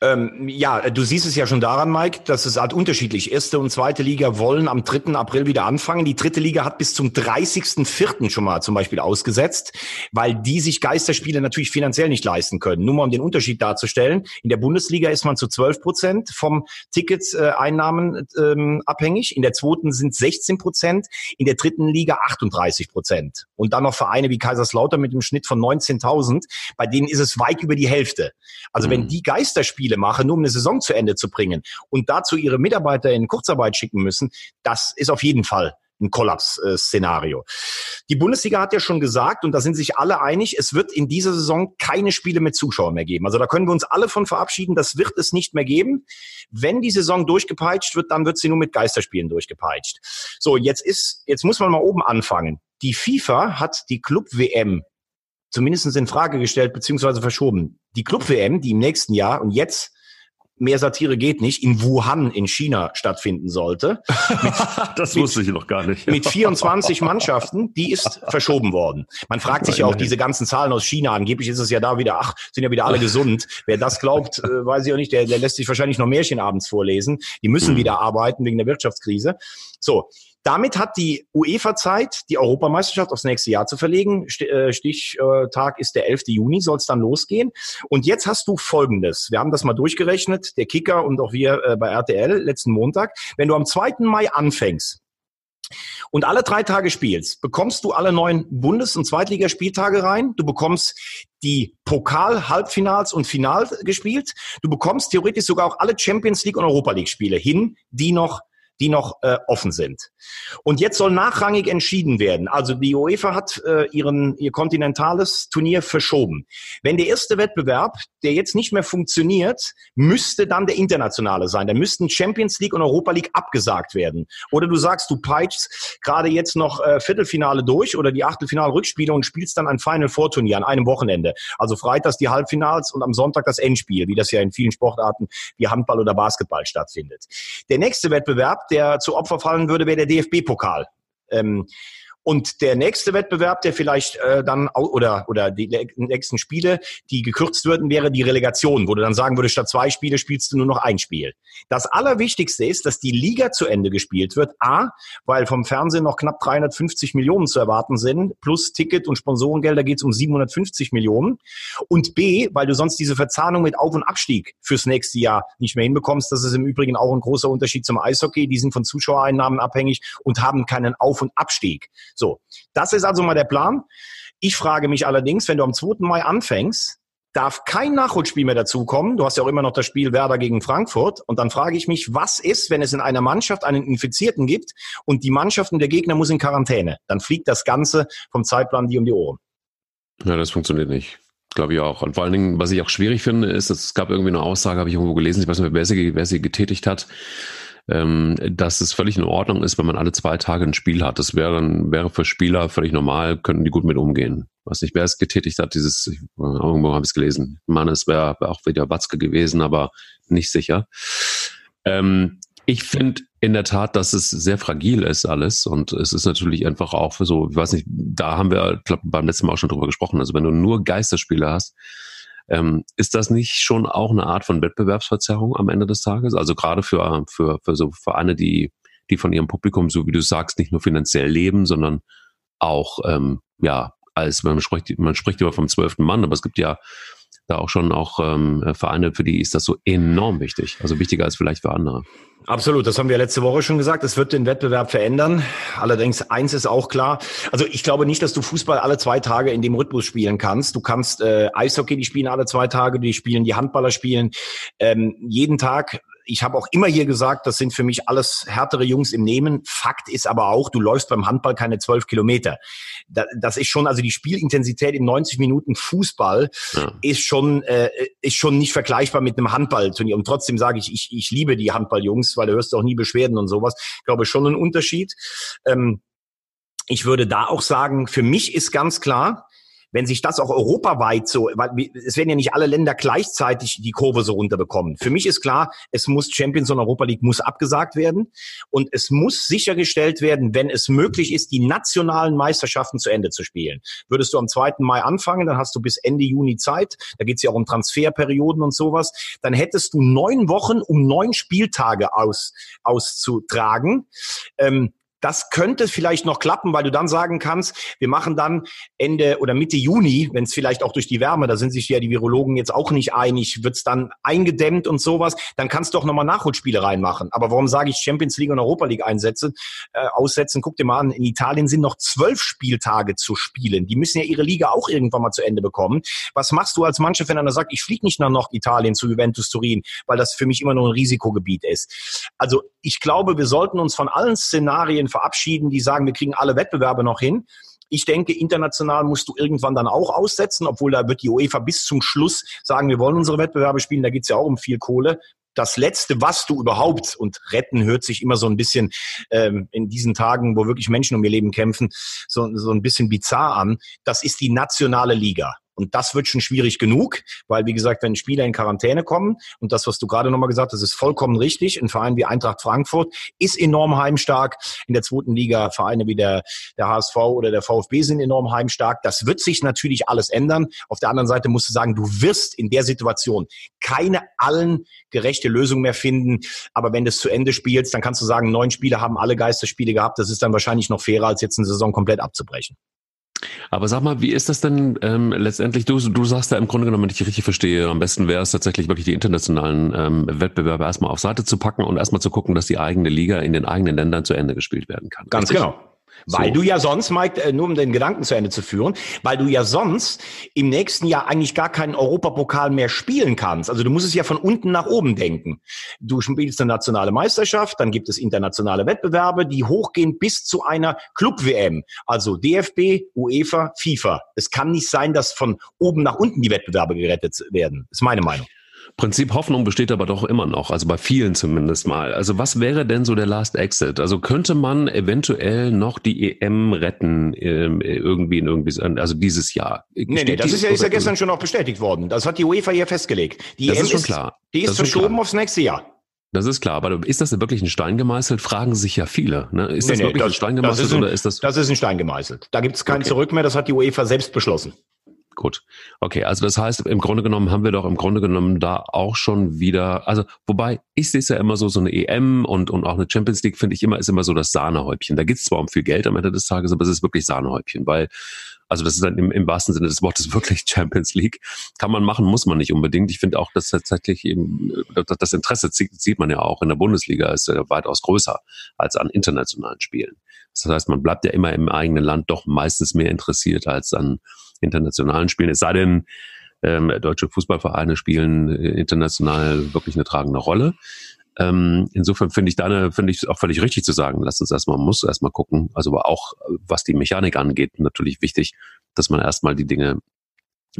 Ähm, ja, du siehst es ja schon daran, Mike, dass es halt unterschiedlich. Erste und zweite Liga wollen am 3. April wieder anfangen. Die dritte Liga hat bis zum 30.04. schon mal zum Beispiel ausgesetzt, weil die sich Geisterspiele natürlich finanziell nicht leisten können. Nur mal um den Unterschied darzustellen. In der Bundesliga ist man zu 12 Prozent vom Ticketseinnahmen äh, ähm, abhängig. In der zweiten sind 16 Prozent. In der dritten Liga 38 Prozent. Und dann noch Vereine wie Kaiserslautern mit einem Schnitt von 19.000. Bei denen ist es weit über die Hälfte. Also mhm. wenn die Geisterspiele machen, nur um eine Saison zu Ende zu bringen und dazu ihre Mitarbeiter in Kurzarbeit schicken müssen, das ist auf jeden Fall ein Kollaps-Szenario. Die Bundesliga hat ja schon gesagt, und da sind sich alle einig, es wird in dieser Saison keine Spiele mit Zuschauern mehr geben. Also da können wir uns alle von verabschieden, das wird es nicht mehr geben. Wenn die Saison durchgepeitscht wird, dann wird sie nur mit Geisterspielen durchgepeitscht. So, jetzt ist, jetzt muss man mal oben anfangen. Die FIFA hat die Club-WM zumindest in Frage gestellt beziehungsweise verschoben. Die Club-WM, die im nächsten Jahr und jetzt mehr Satire geht nicht, in Wuhan in China stattfinden sollte. Mit, das wusste mit, ich noch gar nicht. Mit 24 Mannschaften, die ist verschoben worden. Man fragt sich ja auch diese ganzen Zahlen aus China, angeblich ist es ja da wieder, ach, sind ja wieder alle gesund. Wer das glaubt, äh, weiß ich auch nicht, der, der lässt sich wahrscheinlich noch Märchen abends vorlesen. Die müssen mhm. wieder arbeiten wegen der Wirtschaftskrise. So, damit hat die UEFA Zeit, die Europameisterschaft aufs nächste Jahr zu verlegen. Äh, Stichtag ist der 11. Juni, soll es dann losgehen. Und jetzt hast du Folgendes. Wir haben das mal durchgerechnet, der Kicker und auch wir äh, bei RTL letzten Montag. Wenn du am 2. Mai anfängst, und alle drei Tage spielst, bekommst du alle neun Bundes- und Zweitligaspieltage rein. Du bekommst die Pokal-Halbfinals und Final gespielt. Du bekommst theoretisch sogar auch alle Champions League und Europa League Spiele hin, die noch die noch äh, offen sind. Und jetzt soll nachrangig entschieden werden. Also die UEFA hat äh, ihren, ihr kontinentales Turnier verschoben. Wenn der erste Wettbewerb, der jetzt nicht mehr funktioniert, müsste dann der internationale sein. Da müssten Champions League und Europa League abgesagt werden. Oder du sagst, du peitschst gerade jetzt noch äh, Viertelfinale durch oder die Achtelfinale-Rückspiele und spielst dann ein Final Four Turnier an einem Wochenende. Also freitags die Halbfinals und am Sonntag das Endspiel, wie das ja in vielen Sportarten wie Handball oder Basketball stattfindet. Der nächste Wettbewerb, der zu Opfer fallen würde, wäre der DFB-Pokal. Ähm, und der nächste Wettbewerb, der vielleicht äh, dann oder oder die nächsten Spiele, die gekürzt würden, wäre die Relegation, wo du dann sagen würdest, statt zwei Spiele spielst du nur noch ein Spiel. Das Allerwichtigste ist, dass die Liga zu Ende gespielt wird. A, weil vom Fernsehen noch knapp 350 Millionen zu erwarten sind, plus Ticket und Sponsorengelder geht es um 750 Millionen. Und B, weil du sonst diese Verzahnung mit Auf- und Abstieg fürs nächste Jahr nicht mehr hinbekommst. Das ist im Übrigen auch ein großer Unterschied zum Eishockey. Die sind von Zuschauereinnahmen abhängig und haben keinen Auf- und Abstieg. So, das ist also mal der Plan. Ich frage mich allerdings, wenn du am 2. Mai anfängst, darf kein Nachholspiel mehr dazukommen. Du hast ja auch immer noch das Spiel Werder gegen Frankfurt. Und dann frage ich mich, was ist, wenn es in einer Mannschaft einen Infizierten gibt und die Mannschaft und der Gegner muss in Quarantäne? Dann fliegt das Ganze vom Zeitplan die um die Ohren. Ja, das funktioniert nicht. Glaube ich auch. Und vor allen Dingen, was ich auch schwierig finde, ist, es gab irgendwie eine Aussage, habe ich irgendwo gelesen, ich weiß nicht, wer sie, wer sie getätigt hat, ähm, dass es völlig in Ordnung ist, wenn man alle zwei Tage ein Spiel hat. Das wäre, wäre für Spieler völlig normal, könnten die gut mit umgehen. Was nicht, wer es getätigt hat, dieses, irgendwo habe ich es gelesen. Meine, es wäre wär auch wieder Watzke gewesen, aber nicht sicher. Ähm, ich finde in der Tat, dass es sehr fragil ist alles und es ist natürlich einfach auch für so, ich weiß nicht, da haben wir glaub, beim letzten Mal auch schon drüber gesprochen. Also wenn du nur Geisterspiele hast, ähm, ist das nicht schon auch eine Art von Wettbewerbsverzerrung am Ende des Tages? Also gerade für, für, für so Vereine, die, die von ihrem Publikum, so wie du sagst, nicht nur finanziell leben, sondern auch, ähm, ja, als man spricht, man spricht immer vom zwölften Mann, aber es gibt ja da auch schon auch ähm, Vereine, für die ist das so enorm wichtig. Also wichtiger als vielleicht für andere. Absolut, das haben wir letzte Woche schon gesagt. Es wird den Wettbewerb verändern. Allerdings eins ist auch klar. Also ich glaube nicht, dass du Fußball alle zwei Tage in dem Rhythmus spielen kannst. Du kannst äh, Eishockey, die spielen alle zwei Tage, die spielen, die Handballer spielen ähm, jeden Tag ich habe auch immer hier gesagt, das sind für mich alles härtere Jungs im Nehmen. Fakt ist aber auch, du läufst beim Handball keine zwölf Kilometer. Das ist schon, also die Spielintensität in 90 Minuten Fußball ja. ist schon äh, ist schon nicht vergleichbar mit einem Handballturnier. Und trotzdem sage ich, ich, ich liebe die Handballjungs, weil du hörst auch nie Beschwerden und sowas. Ich glaube schon ein Unterschied. Ähm, ich würde da auch sagen, für mich ist ganz klar, wenn sich das auch europaweit so, weil es werden ja nicht alle Länder gleichzeitig die Kurve so runterbekommen. Für mich ist klar, es muss Champions und Europa League muss abgesagt werden und es muss sichergestellt werden, wenn es möglich ist, die nationalen Meisterschaften zu Ende zu spielen. Würdest du am 2. Mai anfangen, dann hast du bis Ende Juni Zeit, da geht es ja auch um Transferperioden und sowas, dann hättest du neun Wochen, um neun Spieltage aus, auszutragen. Ähm, das könnte vielleicht noch klappen, weil du dann sagen kannst, wir machen dann Ende oder Mitte Juni, wenn es vielleicht auch durch die Wärme, da sind sich ja die Virologen jetzt auch nicht einig, wird es dann eingedämmt und sowas, dann kannst du auch nochmal Nachholspiele reinmachen. Aber warum sage ich Champions League und Europa League einsetzen, äh, aussetzen? Guck dir mal an, in Italien sind noch zwölf Spieltage zu spielen. Die müssen ja ihre Liga auch irgendwann mal zu Ende bekommen. Was machst du als Mannschaft, wenn einer sagt, ich fliege nicht nach Norditalien zu Juventus Turin, weil das für mich immer noch ein Risikogebiet ist? Also ich glaube, wir sollten uns von allen Szenarien verabschieden, die sagen, wir kriegen alle Wettbewerbe noch hin. Ich denke, international musst du irgendwann dann auch aussetzen, obwohl da wird die UEFA bis zum Schluss sagen, wir wollen unsere Wettbewerbe spielen. Da geht es ja auch um viel Kohle. Das Letzte, was du überhaupt, und retten hört sich immer so ein bisschen ähm, in diesen Tagen, wo wirklich Menschen um ihr Leben kämpfen, so, so ein bisschen bizarr an, das ist die nationale Liga. Und das wird schon schwierig genug, weil, wie gesagt, wenn Spieler in Quarantäne kommen, und das, was du gerade nochmal gesagt hast, ist vollkommen richtig. Ein Verein wie Eintracht Frankfurt ist enorm heimstark. In der zweiten Liga Vereine wie der, der HSV oder der VfB sind enorm heimstark. Das wird sich natürlich alles ändern. Auf der anderen Seite musst du sagen, du wirst in der Situation keine allen gerechte Lösung mehr finden. Aber wenn du es zu Ende spielst, dann kannst du sagen, neun Spieler haben alle Geisterspiele gehabt. Das ist dann wahrscheinlich noch fairer, als jetzt eine Saison komplett abzubrechen. Aber sag mal, wie ist das denn ähm, letztendlich? Du, du sagst ja im Grunde genommen, wenn ich dich richtig verstehe, am besten wäre es tatsächlich wirklich die internationalen ähm, Wettbewerbe erstmal auf Seite zu packen und erstmal zu gucken, dass die eigene Liga in den eigenen Ländern zu Ende gespielt werden kann. Ganz richtig? genau. Weil so. du ja sonst, Mike, äh, nur um den Gedanken zu Ende zu führen, weil du ja sonst im nächsten Jahr eigentlich gar keinen Europapokal mehr spielen kannst. Also du musst es ja von unten nach oben denken. Du spielst eine nationale Meisterschaft, dann gibt es internationale Wettbewerbe, die hochgehen bis zu einer Club-WM. Also DFB, UEFA, FIFA. Es kann nicht sein, dass von oben nach unten die Wettbewerbe gerettet werden. Ist meine Meinung. Prinzip Hoffnung besteht aber doch immer noch, also bei vielen zumindest mal. Also was wäre denn so der Last Exit? Also könnte man eventuell noch die EM retten ähm, irgendwie in irgendwie, also dieses Jahr? Nee, nee, das ist ja, ist ja gestern schon auch bestätigt worden. Das hat die UEFA hier festgelegt. Die das EM ist schon klar. Die ist, ist verschoben aufs nächste Jahr. Das ist klar, aber ist das wirklich ein Stein gemeißelt? Fragen sich ja viele. Ne? Ist nee, das nee, wirklich das, ein Stein gemeißelt ist ein, oder ist das? Das ist ein Stein gemeißelt. Da gibt es kein okay. Zurück mehr. Das hat die UEFA selbst beschlossen. Gut. Okay, also das heißt, im Grunde genommen haben wir doch im Grunde genommen da auch schon wieder, also wobei, ich sehe es ja immer so, so eine EM und, und auch eine Champions League, finde ich immer, ist immer so das Sahnehäubchen. Da geht es zwar um viel Geld am Ende des Tages, aber es ist wirklich Sahnehäubchen, weil, also das ist dann im, im wahrsten Sinne des Wortes wirklich Champions League. Kann man machen, muss man nicht unbedingt. Ich finde auch, dass tatsächlich eben, das Interesse sieht man ja auch in der Bundesliga, ist ja weitaus größer als an internationalen Spielen. Das heißt, man bleibt ja immer im eigenen Land doch meistens mehr interessiert als an internationalen Spielen. Es sei denn, ähm, deutsche Fußballvereine spielen äh, international wirklich eine tragende Rolle. Ähm, insofern finde ich deine, finde ich auch völlig richtig zu sagen, lass uns erstmal, muss erstmal gucken. Also aber auch, was die Mechanik angeht, natürlich wichtig, dass man erstmal die Dinge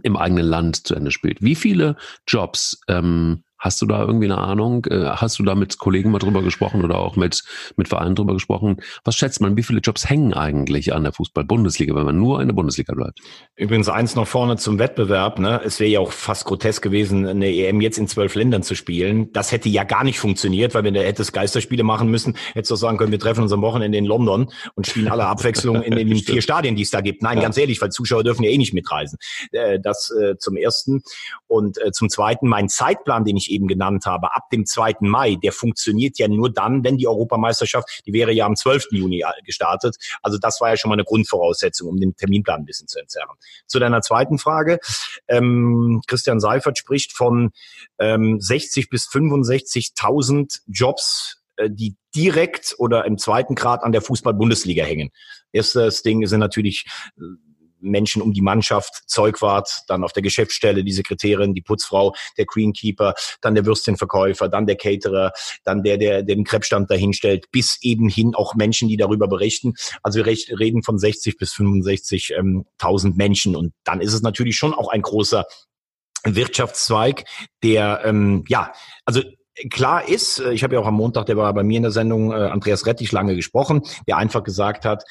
im eigenen Land zu Ende spielt. Wie viele Jobs ähm, Hast du da irgendwie eine Ahnung? Äh, hast du da mit Kollegen mal drüber gesprochen oder auch mit, mit Vereinen drüber gesprochen? Was schätzt man, wie viele Jobs hängen eigentlich an der Fußball-Bundesliga, wenn man nur in der Bundesliga bleibt? Übrigens eins noch vorne zum Wettbewerb. Ne? Es wäre ja auch fast grotesk gewesen, eine EM jetzt in zwölf Ländern zu spielen. Das hätte ja gar nicht funktioniert, weil wenn du hättest Geisterspiele machen müssen, hättest du auch sagen können, wir treffen uns am Wochenende in London und spielen alle Abwechslung in den vier Stadien, die es da gibt. Nein, ja. ganz ehrlich, weil Zuschauer dürfen ja eh nicht mitreisen. Äh, das äh, zum Ersten. Und zum Zweiten, mein Zeitplan, den ich eben genannt habe, ab dem 2. Mai, der funktioniert ja nur dann, wenn die Europameisterschaft, die wäre ja am 12. Juni gestartet. Also das war ja schon mal eine Grundvoraussetzung, um den Terminplan ein bisschen zu entzerren. Zu deiner zweiten Frage. Ähm, Christian Seifert spricht von ähm, 60 bis 65.000 Jobs äh, die direkt oder im zweiten Grad an der Fußball-Bundesliga hängen. Erstes Ding sind natürlich äh, Menschen um die Mannschaft, Zeugwart, dann auf der Geschäftsstelle die Sekretärin, die Putzfrau, der Greenkeeper, dann der Würstchenverkäufer, dann der Caterer, dann der, der den Krebsstand dahinstellt, bis eben hin auch Menschen, die darüber berichten. Also wir reden von 60 bis 65.000 ähm, Menschen und dann ist es natürlich schon auch ein großer Wirtschaftszweig, der ähm, ja, also klar ist, äh, ich habe ja auch am Montag, der war bei mir in der Sendung, äh, Andreas Rettich lange gesprochen, der einfach gesagt hat,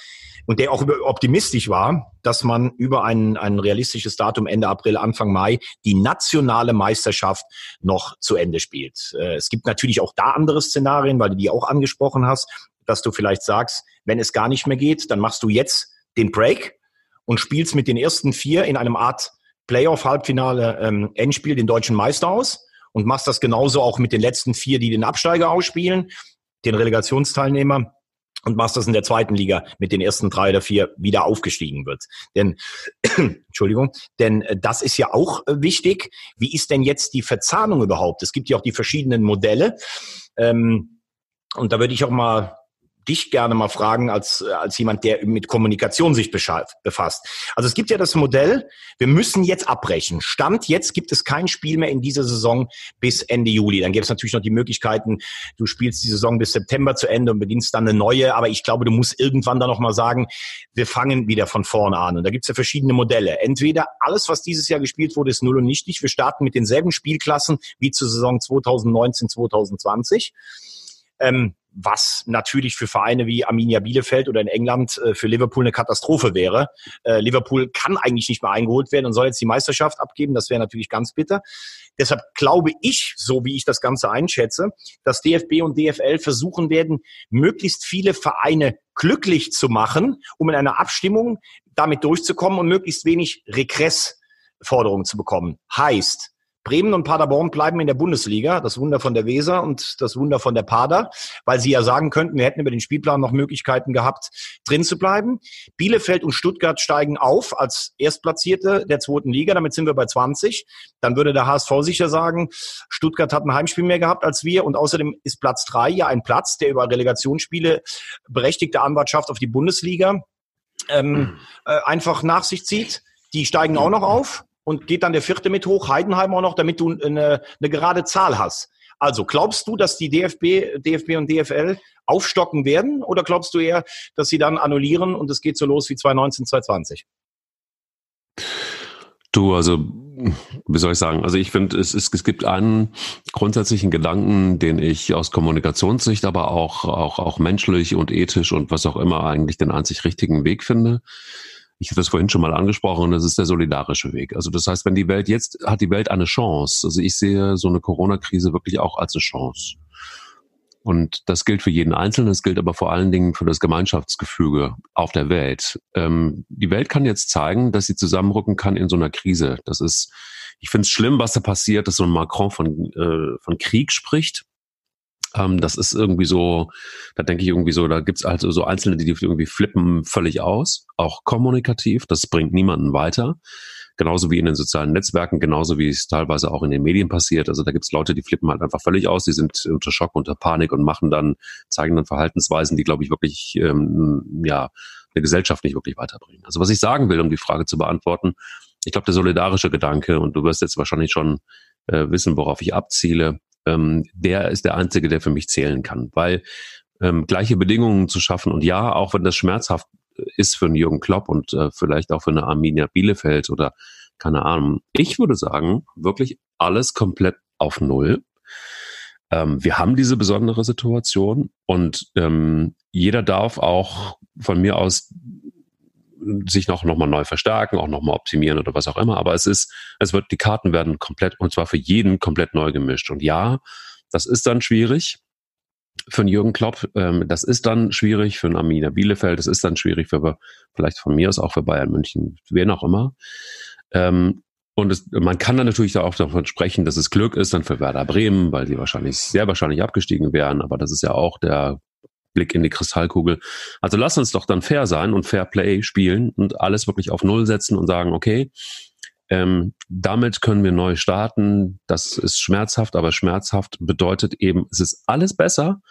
und der auch optimistisch war, dass man über ein, ein realistisches Datum Ende April, Anfang Mai die nationale Meisterschaft noch zu Ende spielt. Äh, es gibt natürlich auch da andere Szenarien, weil du die auch angesprochen hast, dass du vielleicht sagst, wenn es gar nicht mehr geht, dann machst du jetzt den Break und spielst mit den ersten vier in einem Art Playoff-Halbfinale ähm, Endspiel den deutschen Meister aus und machst das genauso auch mit den letzten vier, die den Absteiger ausspielen, den Relegationsteilnehmer und Masters in der zweiten Liga mit den ersten drei oder vier wieder aufgestiegen wird. Denn, Entschuldigung, denn äh, das ist ja auch äh, wichtig. Wie ist denn jetzt die Verzahnung überhaupt? Es gibt ja auch die verschiedenen Modelle. Ähm, und da würde ich auch mal dich gerne mal fragen als, als jemand, der mit Kommunikation sich befasst. Also es gibt ja das Modell, wir müssen jetzt abbrechen. Stand jetzt gibt es kein Spiel mehr in dieser Saison bis Ende Juli. Dann gibt es natürlich noch die Möglichkeiten, du spielst die Saison bis September zu Ende und beginnst dann eine neue. Aber ich glaube, du musst irgendwann dann nochmal sagen, wir fangen wieder von vorne an. Und da gibt es ja verschiedene Modelle. Entweder alles, was dieses Jahr gespielt wurde, ist null und nichtig. Wir starten mit denselben Spielklassen wie zur Saison 2019, 2020. Ähm, was natürlich für Vereine wie Arminia Bielefeld oder in England äh, für Liverpool eine Katastrophe wäre. Äh, Liverpool kann eigentlich nicht mehr eingeholt werden und soll jetzt die Meisterschaft abgeben. Das wäre natürlich ganz bitter. Deshalb glaube ich, so wie ich das Ganze einschätze, dass DFB und DFL versuchen werden, möglichst viele Vereine glücklich zu machen, um in einer Abstimmung damit durchzukommen und möglichst wenig Regressforderungen zu bekommen. Heißt, Bremen und Paderborn bleiben in der Bundesliga, das Wunder von der Weser und das Wunder von der Pader, weil sie ja sagen könnten, wir hätten über den Spielplan noch Möglichkeiten gehabt, drin zu bleiben. Bielefeld und Stuttgart steigen auf als Erstplatzierte der zweiten Liga, damit sind wir bei 20. Dann würde der HSV sicher sagen, Stuttgart hat ein Heimspiel mehr gehabt als wir und außerdem ist Platz drei ja ein Platz, der über Relegationsspiele berechtigte Anwartschaft auf die Bundesliga ähm, äh, einfach nach sich zieht. Die steigen auch noch auf und geht dann der vierte mit hoch, Heidenheim auch noch, damit du eine, eine gerade Zahl hast. Also glaubst du, dass die DFB, DFB und DFL aufstocken werden oder glaubst du eher, dass sie dann annullieren und es geht so los wie 2019, 2020? Du, also, wie soll ich sagen? Also ich finde, es, es, es gibt einen grundsätzlichen Gedanken, den ich aus Kommunikationssicht, aber auch, auch, auch menschlich und ethisch und was auch immer eigentlich den einzig richtigen Weg finde ich hatte das vorhin schon mal angesprochen, das ist der solidarische Weg. Also das heißt, wenn die Welt jetzt hat die Welt eine Chance. Also ich sehe so eine Corona-Krise wirklich auch als eine Chance. Und das gilt für jeden Einzelnen, das gilt aber vor allen Dingen für das Gemeinschaftsgefüge auf der Welt. Ähm, die Welt kann jetzt zeigen, dass sie zusammenrücken kann in so einer Krise. Das ist, ich finde es schlimm, was da passiert, dass so ein Macron von, äh, von Krieg spricht. Ähm, das ist irgendwie so, da denke ich irgendwie so, da gibt's also so Einzelne, die irgendwie flippen völlig aus, auch kommunikativ, das bringt niemanden weiter. Genauso wie in den sozialen Netzwerken, genauso wie es teilweise auch in den Medien passiert. Also da gibt's Leute, die flippen halt einfach völlig aus, die sind unter Schock, unter Panik und machen dann, zeigen dann Verhaltensweisen, die, glaube ich, wirklich ähm, ja, der Gesellschaft nicht wirklich weiterbringen. Also was ich sagen will, um die Frage zu beantworten, ich glaube, der solidarische Gedanke, und du wirst jetzt wahrscheinlich schon äh, wissen, worauf ich abziele, ähm, der ist der einzige, der für mich zählen kann, weil ähm, gleiche Bedingungen zu schaffen und ja, auch wenn das schmerzhaft ist für einen Jürgen Klopp und äh, vielleicht auch für eine Arminia Bielefeld oder keine Ahnung. Ich würde sagen, wirklich alles komplett auf Null. Ähm, wir haben diese besondere Situation und ähm, jeder darf auch von mir aus sich noch, noch mal neu verstärken, auch noch mal optimieren oder was auch immer. Aber es ist, es wird, die Karten werden komplett, und zwar für jeden komplett neu gemischt. Und ja, das ist dann schwierig für einen Jürgen Klopp. Ähm, das ist dann schwierig für einen Arminia Bielefeld. Das ist dann schwierig für, vielleicht von mir aus auch für Bayern München, wen auch immer. Ähm, und es, man kann dann natürlich auch davon sprechen, dass es Glück ist dann für Werder Bremen, weil sie wahrscheinlich sehr wahrscheinlich abgestiegen wären. Aber das ist ja auch der Blick in die Kristallkugel. Also lass uns doch dann fair sein und Fair Play spielen und alles wirklich auf Null setzen und sagen, okay, ähm, damit können wir neu starten. Das ist schmerzhaft, aber schmerzhaft bedeutet eben, es ist alles besser,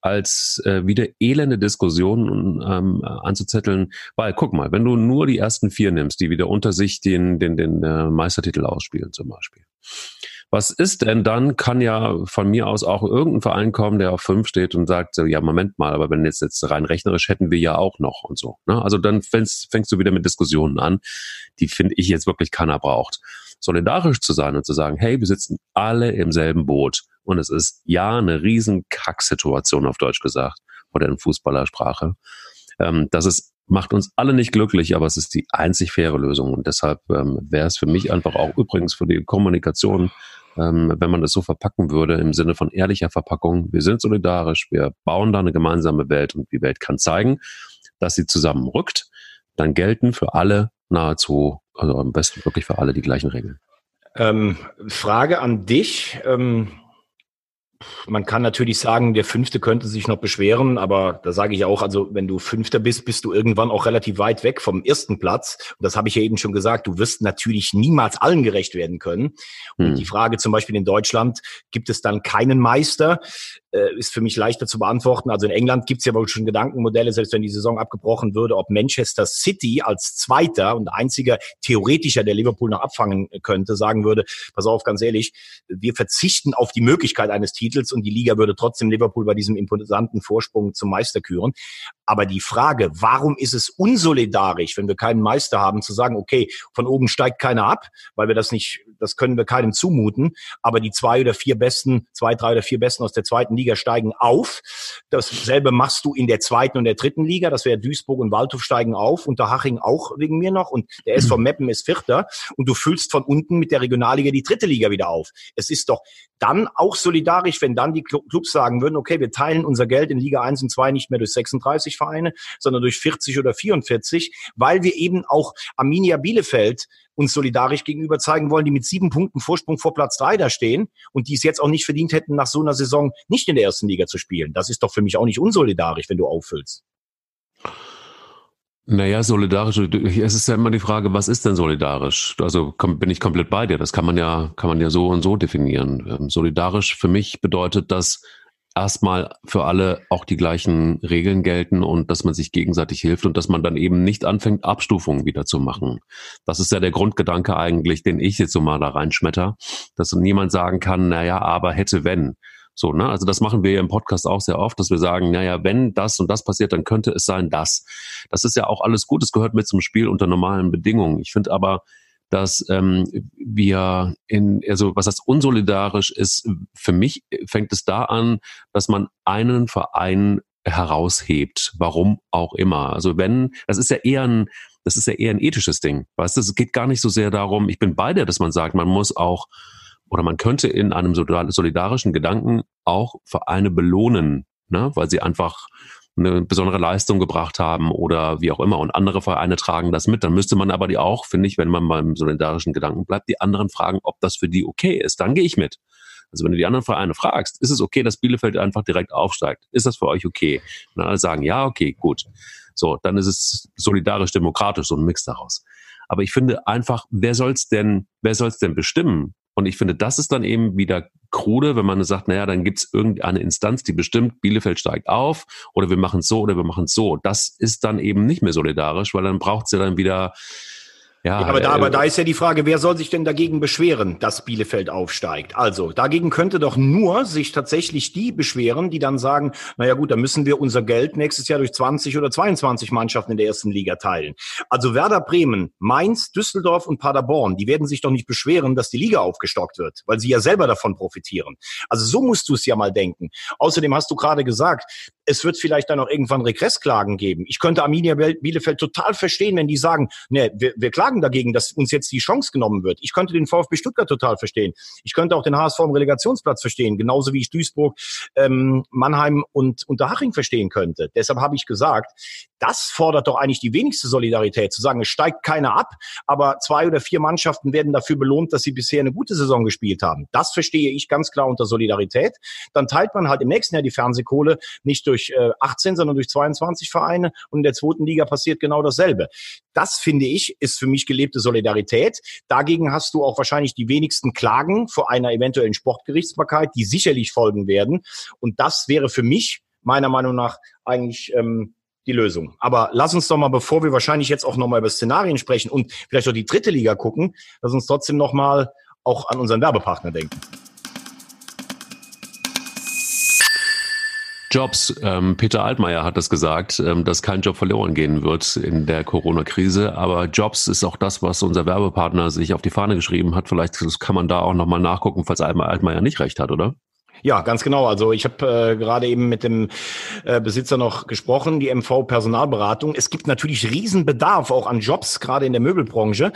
als äh, wieder elende Diskussionen ähm, anzuzetteln. Weil, guck mal, wenn du nur die ersten vier nimmst, die wieder unter sich den, den, den äh, Meistertitel ausspielen zum Beispiel, was ist denn dann, kann ja von mir aus auch irgendein Verein kommen, der auf fünf steht und sagt, ja, Moment mal, aber wenn jetzt, jetzt rein rechnerisch hätten wir ja auch noch und so. Ne? Also dann fängst, fängst du wieder mit Diskussionen an, die finde ich jetzt wirklich keiner braucht. Solidarisch zu sein und zu sagen, hey, wir sitzen alle im selben Boot. Und es ist ja eine riesen Kacksituation auf Deutsch gesagt, oder in Fußballersprache. Ähm, das ist macht uns alle nicht glücklich, aber es ist die einzig faire Lösung. Und deshalb ähm, wäre es für mich einfach auch übrigens für die Kommunikation, ähm, wenn man das so verpacken würde, im Sinne von ehrlicher Verpackung. Wir sind solidarisch, wir bauen da eine gemeinsame Welt und die Welt kann zeigen, dass sie zusammenrückt. Dann gelten für alle nahezu, also am besten wirklich für alle die gleichen Regeln. Ähm, Frage an dich. Ähm man kann natürlich sagen, der Fünfte könnte sich noch beschweren, aber da sage ich auch, also wenn du Fünfter bist, bist du irgendwann auch relativ weit weg vom ersten Platz. Und das habe ich ja eben schon gesagt, du wirst natürlich niemals allen gerecht werden können. Und hm. die Frage zum Beispiel in Deutschland, gibt es dann keinen Meister? Äh, ist für mich leichter zu beantworten. Also in England gibt es ja wohl schon Gedankenmodelle, selbst wenn die Saison abgebrochen würde, ob Manchester City als Zweiter und einziger Theoretischer, der Liverpool noch abfangen könnte, sagen würde, pass auf, ganz ehrlich, wir verzichten auf die Möglichkeit eines Titels und die Liga würde trotzdem Liverpool bei diesem imposanten Vorsprung zum Meister küren. Aber die Frage, warum ist es unsolidarisch, wenn wir keinen Meister haben, zu sagen, okay, von oben steigt keiner ab, weil wir das nicht, das können wir keinem zumuten, aber die zwei oder vier besten, zwei, drei oder vier besten aus der zweiten Liga steigen auf. Dasselbe machst du in der zweiten und der dritten Liga, das wäre Duisburg und Waldhof steigen auf, unter Haching auch wegen mir noch und der SV Meppen ist Vierter und du füllst von unten mit der Regionalliga die dritte Liga wieder auf. Es ist doch, dann auch solidarisch, wenn dann die Clubs sagen würden, okay, wir teilen unser Geld in Liga 1 und 2 nicht mehr durch 36 Vereine, sondern durch 40 oder 44, weil wir eben auch Arminia Bielefeld uns solidarisch gegenüber zeigen wollen, die mit sieben Punkten Vorsprung vor Platz drei da stehen und die es jetzt auch nicht verdient hätten, nach so einer Saison nicht in der ersten Liga zu spielen. Das ist doch für mich auch nicht unsolidarisch, wenn du auffüllst. Naja, solidarisch, es ist ja immer die Frage, was ist denn solidarisch? Also bin ich komplett bei dir. Das kann man ja, kann man ja so und so definieren. Ähm, solidarisch für mich bedeutet, dass erstmal für alle auch die gleichen Regeln gelten und dass man sich gegenseitig hilft und dass man dann eben nicht anfängt, Abstufungen wieder zu machen. Das ist ja der Grundgedanke eigentlich, den ich jetzt so mal da reinschmetter, dass niemand sagen kann, naja, aber hätte wenn. So, ne? Also das machen wir ja im Podcast auch sehr oft, dass wir sagen, naja, wenn das und das passiert, dann könnte es sein, das. Das ist ja auch alles gut, es gehört mit zum Spiel unter normalen Bedingungen. Ich finde aber, dass ähm, wir in, also was das unsolidarisch ist, für mich fängt es da an, dass man einen Verein heraushebt, warum auch immer. Also wenn, das ist ja eher ein, das ist ja eher ein ethisches Ding. Weißt du, es geht gar nicht so sehr darum, ich bin bei dir, dass man sagt, man muss auch oder man könnte in einem solidarischen Gedanken auch Vereine belohnen, ne, weil sie einfach eine besondere Leistung gebracht haben oder wie auch immer und andere Vereine tragen das mit, dann müsste man aber die auch, finde ich, wenn man beim solidarischen Gedanken bleibt, die anderen fragen, ob das für die okay ist. Dann gehe ich mit. Also wenn du die anderen Vereine fragst, ist es okay, dass Bielefeld einfach direkt aufsteigt? Ist das für euch okay? Und alle sagen, ja, okay, gut. So, dann ist es solidarisch-demokratisch, so ein Mix daraus. Aber ich finde einfach, wer soll's denn, wer soll's denn bestimmen? Und ich finde, das ist dann eben wieder krude, wenn man sagt, naja, dann gibt's irgendeine Instanz, die bestimmt, Bielefeld steigt auf oder wir machen es so oder wir machen es so. Das ist dann eben nicht mehr solidarisch, weil dann braucht's ja dann wieder ja, ja, aber, da, äh, aber da ist ja die Frage, wer soll sich denn dagegen beschweren, dass Bielefeld aufsteigt? Also, dagegen könnte doch nur sich tatsächlich die beschweren, die dann sagen, naja gut, dann müssen wir unser Geld nächstes Jahr durch 20 oder 22 Mannschaften in der ersten Liga teilen. Also Werder Bremen, Mainz, Düsseldorf und Paderborn, die werden sich doch nicht beschweren, dass die Liga aufgestockt wird, weil sie ja selber davon profitieren. Also so musst du es ja mal denken. Außerdem hast du gerade gesagt, es wird vielleicht dann auch irgendwann Regressklagen geben. Ich könnte Arminia Bielefeld total verstehen, wenn die sagen, ne, wir, wir klagen dagegen, dass uns jetzt die Chance genommen wird. Ich könnte den VfB Stuttgart total verstehen. Ich könnte auch den HSV im Relegationsplatz verstehen, genauso wie ich Duisburg, ähm, Mannheim und Unterhaching verstehen könnte. Deshalb habe ich gesagt, das fordert doch eigentlich die wenigste Solidarität, zu sagen, es steigt keiner ab, aber zwei oder vier Mannschaften werden dafür belohnt, dass sie bisher eine gute Saison gespielt haben. Das verstehe ich ganz klar unter Solidarität. Dann teilt man halt im nächsten Jahr die Fernsehkohle nicht durch äh, 18, sondern durch 22 Vereine und in der zweiten Liga passiert genau dasselbe. Das finde ich, ist für mich gelebte Solidarität. Dagegen hast du auch wahrscheinlich die wenigsten Klagen vor einer eventuellen Sportgerichtsbarkeit, die sicherlich folgen werden. Und das wäre für mich meiner Meinung nach eigentlich ähm, die Lösung. Aber lass uns doch mal, bevor wir wahrscheinlich jetzt auch nochmal über Szenarien sprechen und vielleicht auch die dritte Liga gucken, lass uns trotzdem nochmal auch an unseren Werbepartner denken. Jobs. Ähm, Peter Altmaier hat das gesagt, ähm, dass kein Job verloren gehen wird in der Corona-Krise. Aber Jobs ist auch das, was unser Werbepartner sich auf die Fahne geschrieben hat. Vielleicht kann man da auch nochmal nachgucken, falls Altmaier nicht recht hat, oder? Ja, ganz genau. Also ich habe äh, gerade eben mit dem äh, Besitzer noch gesprochen, die MV Personalberatung. Es gibt natürlich Riesenbedarf auch an Jobs, gerade in der Möbelbranche.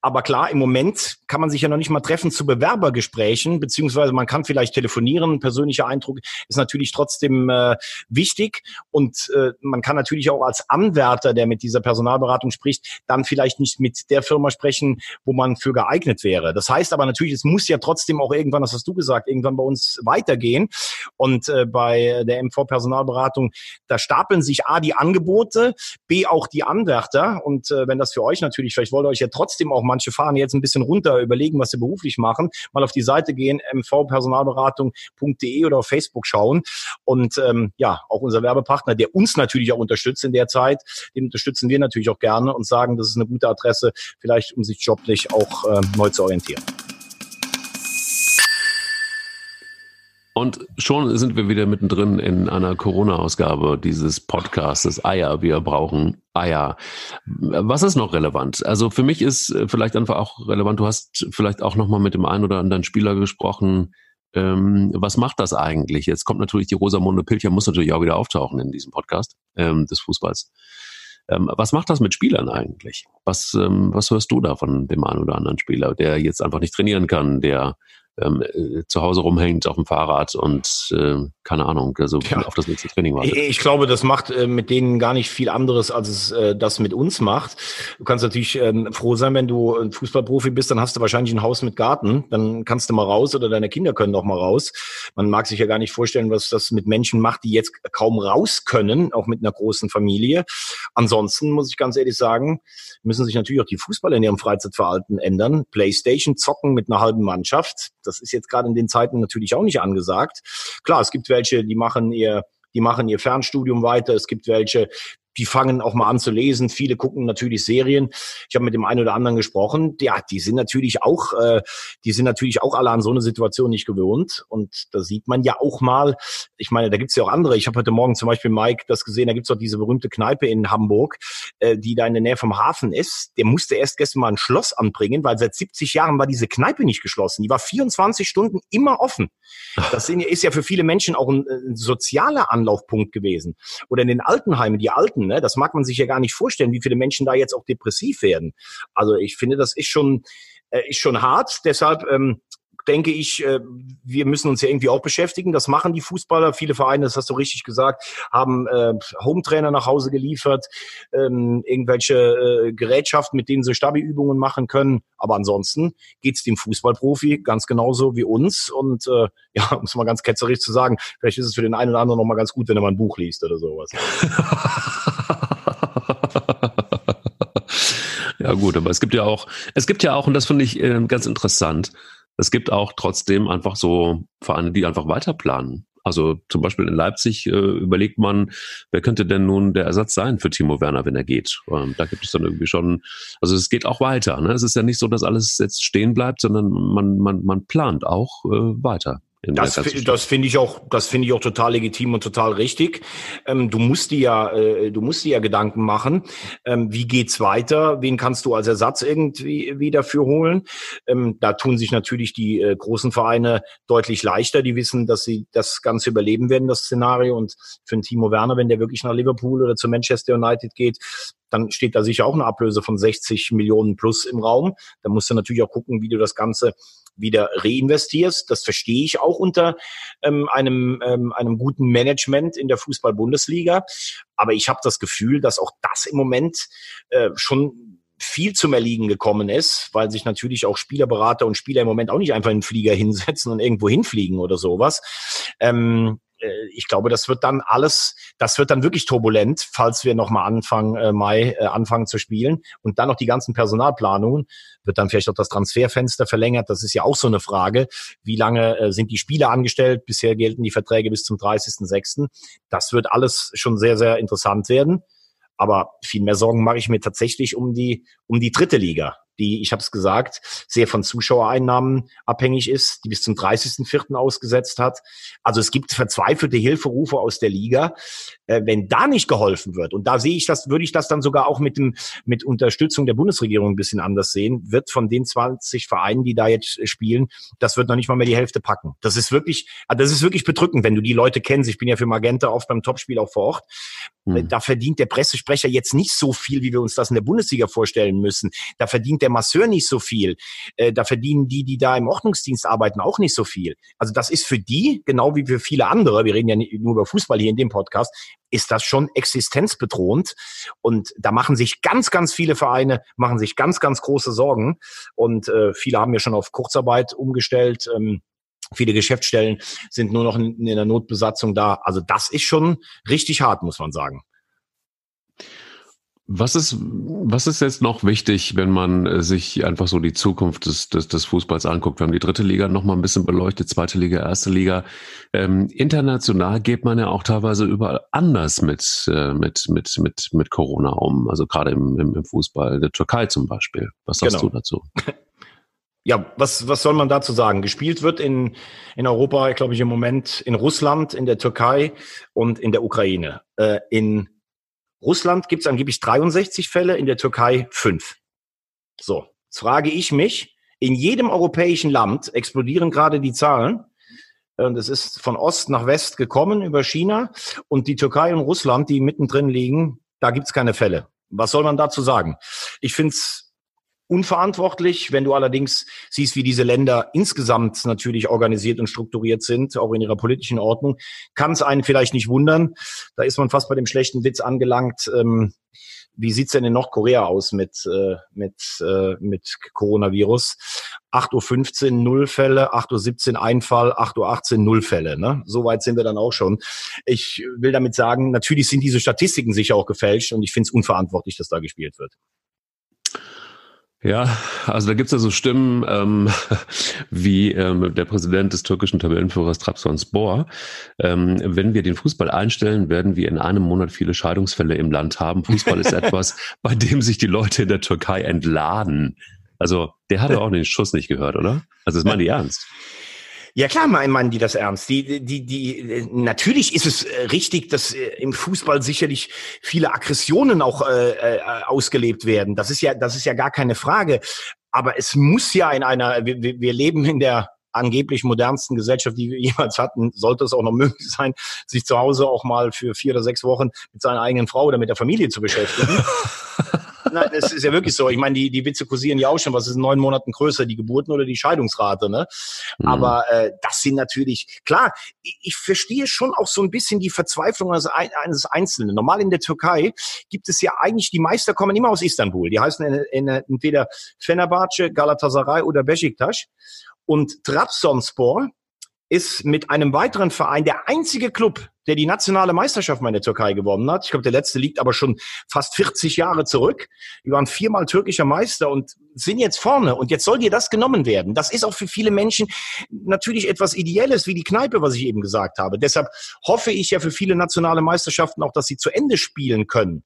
Aber klar, im Moment kann man sich ja noch nicht mal treffen zu Bewerbergesprächen, beziehungsweise man kann vielleicht telefonieren. Persönlicher Eindruck ist natürlich trotzdem äh, wichtig. Und äh, man kann natürlich auch als Anwärter, der mit dieser Personalberatung spricht, dann vielleicht nicht mit der Firma sprechen, wo man für geeignet wäre. Das heißt aber natürlich, es muss ja trotzdem auch irgendwann, das hast du gesagt, irgendwann bei uns weiter weitergehen. Und äh, bei der MV Personalberatung, da stapeln sich A die Angebote, B auch die Anwärter. Und äh, wenn das für euch natürlich, vielleicht wollt ihr euch ja trotzdem auch manche fahren jetzt ein bisschen runter, überlegen, was sie beruflich machen, mal auf die Seite gehen, mvpersonalberatung.de oder auf Facebook schauen. Und ähm, ja, auch unser Werbepartner, der uns natürlich auch unterstützt in der Zeit, den unterstützen wir natürlich auch gerne und sagen, das ist eine gute Adresse, vielleicht um sich joblich auch äh, neu zu orientieren. Und schon sind wir wieder mittendrin in einer Corona-Ausgabe dieses Podcasts Eier. Wir brauchen Eier. Was ist noch relevant? Also für mich ist äh, vielleicht einfach auch relevant, du hast vielleicht auch nochmal mit dem einen oder anderen Spieler gesprochen. Ähm, was macht das eigentlich? Jetzt kommt natürlich die Rosamunde Pilcher, muss natürlich auch wieder auftauchen in diesem Podcast ähm, des Fußballs. Ähm, was macht das mit Spielern eigentlich? Was, ähm, was hörst du da von dem einen oder anderen Spieler, der jetzt einfach nicht trainieren kann, der ähm, äh, zu Hause rumhängt auf dem Fahrrad und äh, keine Ahnung, also ja. auf das nächste Training wartet. Ich glaube, das macht äh, mit denen gar nicht viel anderes, als es äh, das mit uns macht. Du kannst natürlich ähm, froh sein, wenn du ein Fußballprofi bist, dann hast du wahrscheinlich ein Haus mit Garten, dann kannst du mal raus oder deine Kinder können auch mal raus. Man mag sich ja gar nicht vorstellen, was das mit Menschen macht, die jetzt kaum raus können, auch mit einer großen Familie. Ansonsten muss ich ganz ehrlich sagen, müssen sich natürlich auch die Fußballer in ihrem Freizeitverhalten ändern. Playstation zocken mit einer halben Mannschaft, das ist jetzt gerade in den Zeiten natürlich auch nicht angesagt. Klar, es gibt welche, die machen ihr die machen ihr Fernstudium weiter. Es gibt welche, die fangen auch mal an zu lesen. Viele gucken natürlich Serien. Ich habe mit dem einen oder anderen gesprochen. Ja, die sind natürlich auch, äh, die sind natürlich auch alle an so eine Situation nicht gewohnt. Und da sieht man ja auch mal, ich meine, da gibt's ja auch andere. Ich habe heute Morgen zum Beispiel Mike das gesehen, da gibt's auch diese berühmte Kneipe in Hamburg, äh, die da in der Nähe vom Hafen ist. Der musste erst gestern mal ein Schloss anbringen, weil seit 70 Jahren war diese Kneipe nicht geschlossen. Die war 24 Stunden immer offen. Das ist ja für viele Menschen auch ein, ein sozialer Anlaufpunkt gewesen. Oder in den Altenheimen, die Alten, Ne? Das mag man sich ja gar nicht vorstellen, wie viele Menschen da jetzt auch depressiv werden. Also ich finde, das ist schon, äh, ist schon hart. Deshalb ähm, denke ich, äh, wir müssen uns ja irgendwie auch beschäftigen. Das machen die Fußballer. Viele Vereine, das hast du richtig gesagt, haben äh, Hometrainer nach Hause geliefert, ähm, irgendwelche äh, Gerätschaften, mit denen sie Stabi-Übungen machen können. Aber ansonsten geht's dem Fußballprofi ganz genauso wie uns. Und äh, ja, um es mal ganz ketzerisch zu sagen, vielleicht ist es für den einen oder anderen noch mal ganz gut, wenn er mal ein Buch liest oder sowas. ja gut, aber es gibt ja auch, es gibt ja auch, und das finde ich äh, ganz interessant, es gibt auch trotzdem einfach so Vereine, die einfach weiter planen. Also zum Beispiel in Leipzig äh, überlegt man, wer könnte denn nun der Ersatz sein für Timo Werner, wenn er geht. Ähm, da gibt es dann irgendwie schon, also es geht auch weiter. Ne? Es ist ja nicht so, dass alles jetzt stehen bleibt, sondern man, man, man plant auch äh, weiter. Das, das finde ich auch, das finde ich auch total legitim und total richtig. Ähm, du musst dir ja, äh, du musst dir ja Gedanken machen, ähm, wie geht's weiter? Wen kannst du als Ersatz irgendwie wieder für holen? Ähm, da tun sich natürlich die äh, großen Vereine deutlich leichter. Die wissen, dass sie das Ganze überleben werden, das Szenario. Und für einen Timo Werner, wenn der wirklich nach Liverpool oder zu Manchester United geht, dann steht da sicher auch eine Ablöse von 60 Millionen plus im Raum. Da musst du natürlich auch gucken, wie du das Ganze wieder reinvestierst. Das verstehe ich auch unter ähm, einem, ähm, einem guten Management in der Fußball-Bundesliga. Aber ich habe das Gefühl, dass auch das im Moment äh, schon viel zum Erliegen gekommen ist, weil sich natürlich auch Spielerberater und Spieler im Moment auch nicht einfach in den Flieger hinsetzen und irgendwo hinfliegen oder sowas. Ähm, äh, ich glaube, das wird dann alles, das wird dann wirklich turbulent, falls wir nochmal Anfang äh, Mai äh, anfangen zu spielen. Und dann noch die ganzen Personalplanungen. Wird dann vielleicht auch das Transferfenster verlängert? Das ist ja auch so eine Frage. Wie lange äh, sind die Spieler angestellt? Bisher gelten die Verträge bis zum 30.06. Das wird alles schon sehr, sehr interessant werden. Aber viel mehr Sorgen mache ich mir tatsächlich um die, um die dritte Liga die, ich habe es gesagt, sehr von Zuschauereinnahmen abhängig ist, die bis zum 30.04. ausgesetzt hat. Also es gibt verzweifelte Hilferufe aus der Liga. Äh, wenn da nicht geholfen wird, und da sehe ich das, würde ich das dann sogar auch mit dem, mit Unterstützung der Bundesregierung ein bisschen anders sehen, wird von den 20 Vereinen, die da jetzt spielen, das wird noch nicht mal mehr die Hälfte packen. Das ist wirklich, also das ist wirklich bedrückend, wenn du die Leute kennst. Ich bin ja für Magenta oft beim Topspiel auch vor Ort. Mhm. Da verdient der Pressesprecher jetzt nicht so viel, wie wir uns das in der Bundesliga vorstellen müssen. Da verdient der Masseur nicht so viel. Äh, da verdienen die, die da im Ordnungsdienst arbeiten, auch nicht so viel. Also das ist für die, genau wie für viele andere, wir reden ja nur über Fußball hier in dem Podcast, ist das schon existenzbedrohend. Und da machen sich ganz, ganz viele Vereine, machen sich ganz, ganz große Sorgen. Und äh, viele haben ja schon auf Kurzarbeit umgestellt. Ähm, Viele Geschäftsstellen sind nur noch in, in der Notbesatzung da. Also das ist schon richtig hart, muss man sagen. Was ist, was ist jetzt noch wichtig, wenn man äh, sich einfach so die Zukunft des, des, des Fußballs anguckt? Wir haben die dritte Liga noch mal ein bisschen beleuchtet, zweite Liga, erste Liga. Ähm, international geht man ja auch teilweise überall anders mit, äh, mit, mit, mit, mit Corona um. Also gerade im, im, im Fußball, der Türkei zum Beispiel. Was sagst genau. du dazu? Ja, was, was soll man dazu sagen? Gespielt wird in, in Europa, glaube ich, im Moment in Russland, in der Türkei und in der Ukraine. Äh, in Russland gibt es angeblich 63 Fälle, in der Türkei fünf. So, jetzt frage ich mich, in jedem europäischen Land explodieren gerade die Zahlen. Es ist von Ost nach West gekommen über China. Und die Türkei und Russland, die mittendrin liegen, da gibt es keine Fälle. Was soll man dazu sagen? Ich finde es unverantwortlich. Wenn du allerdings siehst, wie diese Länder insgesamt natürlich organisiert und strukturiert sind, auch in ihrer politischen Ordnung, kann es einen vielleicht nicht wundern. Da ist man fast bei dem schlechten Witz angelangt. Ähm, wie sieht's denn in Nordkorea aus mit, äh, mit, äh, mit Coronavirus? 8.15 Uhr null Fälle, 8.17 Uhr ein Fall, 8.18 Uhr null. Ne? So weit sind wir dann auch schon. Ich will damit sagen, natürlich sind diese Statistiken sicher auch gefälscht und ich finde es unverantwortlich, dass da gespielt wird. Ja, also da gibt's ja so Stimmen ähm, wie ähm, der Präsident des türkischen Tabellenführers Trabzonspor. Ähm, wenn wir den Fußball einstellen, werden wir in einem Monat viele Scheidungsfälle im Land haben. Fußball ist etwas, bei dem sich die Leute in der Türkei entladen. Also der hatte auch den Schuss nicht gehört, oder? Also das meine ich ernst. Ja klar meinen die das ernst. Die, die, die, natürlich ist es äh, richtig, dass äh, im Fußball sicherlich viele Aggressionen auch äh, äh, ausgelebt werden. Das ist ja, das ist ja gar keine Frage. Aber es muss ja in einer, wir, wir leben in der angeblich modernsten Gesellschaft, die wir jemals hatten, sollte es auch noch möglich sein, sich zu Hause auch mal für vier oder sechs Wochen mit seiner eigenen Frau oder mit der Familie zu beschäftigen. Nein, es ist ja wirklich so. Ich meine, die, die Witze kursieren ja auch schon. Was ist in neun Monaten größer, die Geburten oder die Scheidungsrate? Ne? Mhm. Aber äh, das sind natürlich, klar, ich, ich verstehe schon auch so ein bisschen die Verzweiflung eines, eines Einzelnen. Normal in der Türkei gibt es ja eigentlich, die Meister kommen immer aus Istanbul. Die heißen in, in, entweder Fenerbahce, Galatasaray oder Besiktas. Und Trabzonspor ist mit einem weiteren Verein der einzige Club, der die nationale Meisterschaft mal in der Türkei gewonnen hat. Ich glaube, der letzte liegt aber schon fast 40 Jahre zurück. Die waren viermal türkischer Meister und sind jetzt vorne. Und jetzt soll dir das genommen werden. Das ist auch für viele Menschen natürlich etwas Ideelles, wie die Kneipe, was ich eben gesagt habe. Deshalb hoffe ich ja für viele nationale Meisterschaften auch, dass sie zu Ende spielen können.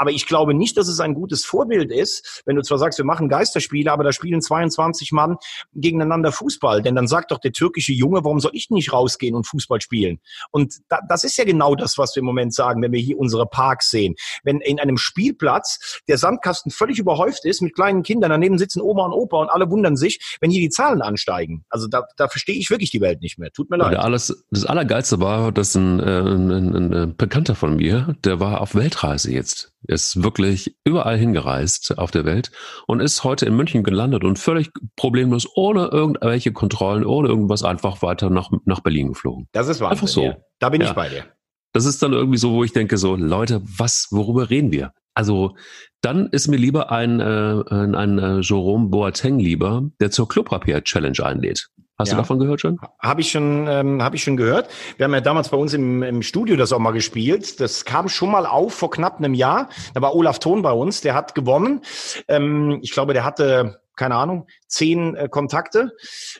Aber ich glaube nicht, dass es ein gutes Vorbild ist, wenn du zwar sagst, wir machen Geisterspiele, aber da spielen 22 Mann gegeneinander Fußball. Denn dann sagt doch der türkische Junge, warum soll ich nicht rausgehen und Fußball spielen? Und da, das ist ja genau das, was wir im Moment sagen, wenn wir hier unsere Parks sehen. Wenn in einem Spielplatz der Sandkasten völlig überhäuft ist mit kleinen Kindern, daneben sitzen Oma und Opa und alle wundern sich, wenn hier die Zahlen ansteigen. Also da, da verstehe ich wirklich die Welt nicht mehr. Tut mir leid. Alles, das Allergeilste war, dass ein, äh, ein, ein, ein Bekannter von mir, der war auf Weltreise jetzt ist wirklich überall hingereist auf der Welt und ist heute in München gelandet und völlig problemlos, ohne irgendwelche Kontrollen, ohne irgendwas einfach weiter nach, nach Berlin geflogen. Das ist Wahnsinn. Einfach so. Ja. Da bin ja. ich bei dir. Das ist dann irgendwie so, wo ich denke, so, Leute, was, worüber reden wir? Also, dann ist mir lieber ein, äh, ein, ein äh, Jerome Boateng lieber, der zur Klopapier-Challenge einlädt. Hast ja. du davon gehört schon? Habe ich schon, ähm, habe ich schon gehört. Wir haben ja damals bei uns im, im Studio das auch mal gespielt. Das kam schon mal auf vor knapp einem Jahr. Da war Olaf Thon bei uns, der hat gewonnen. Ähm, ich glaube, der hatte keine Ahnung, zehn äh, Kontakte.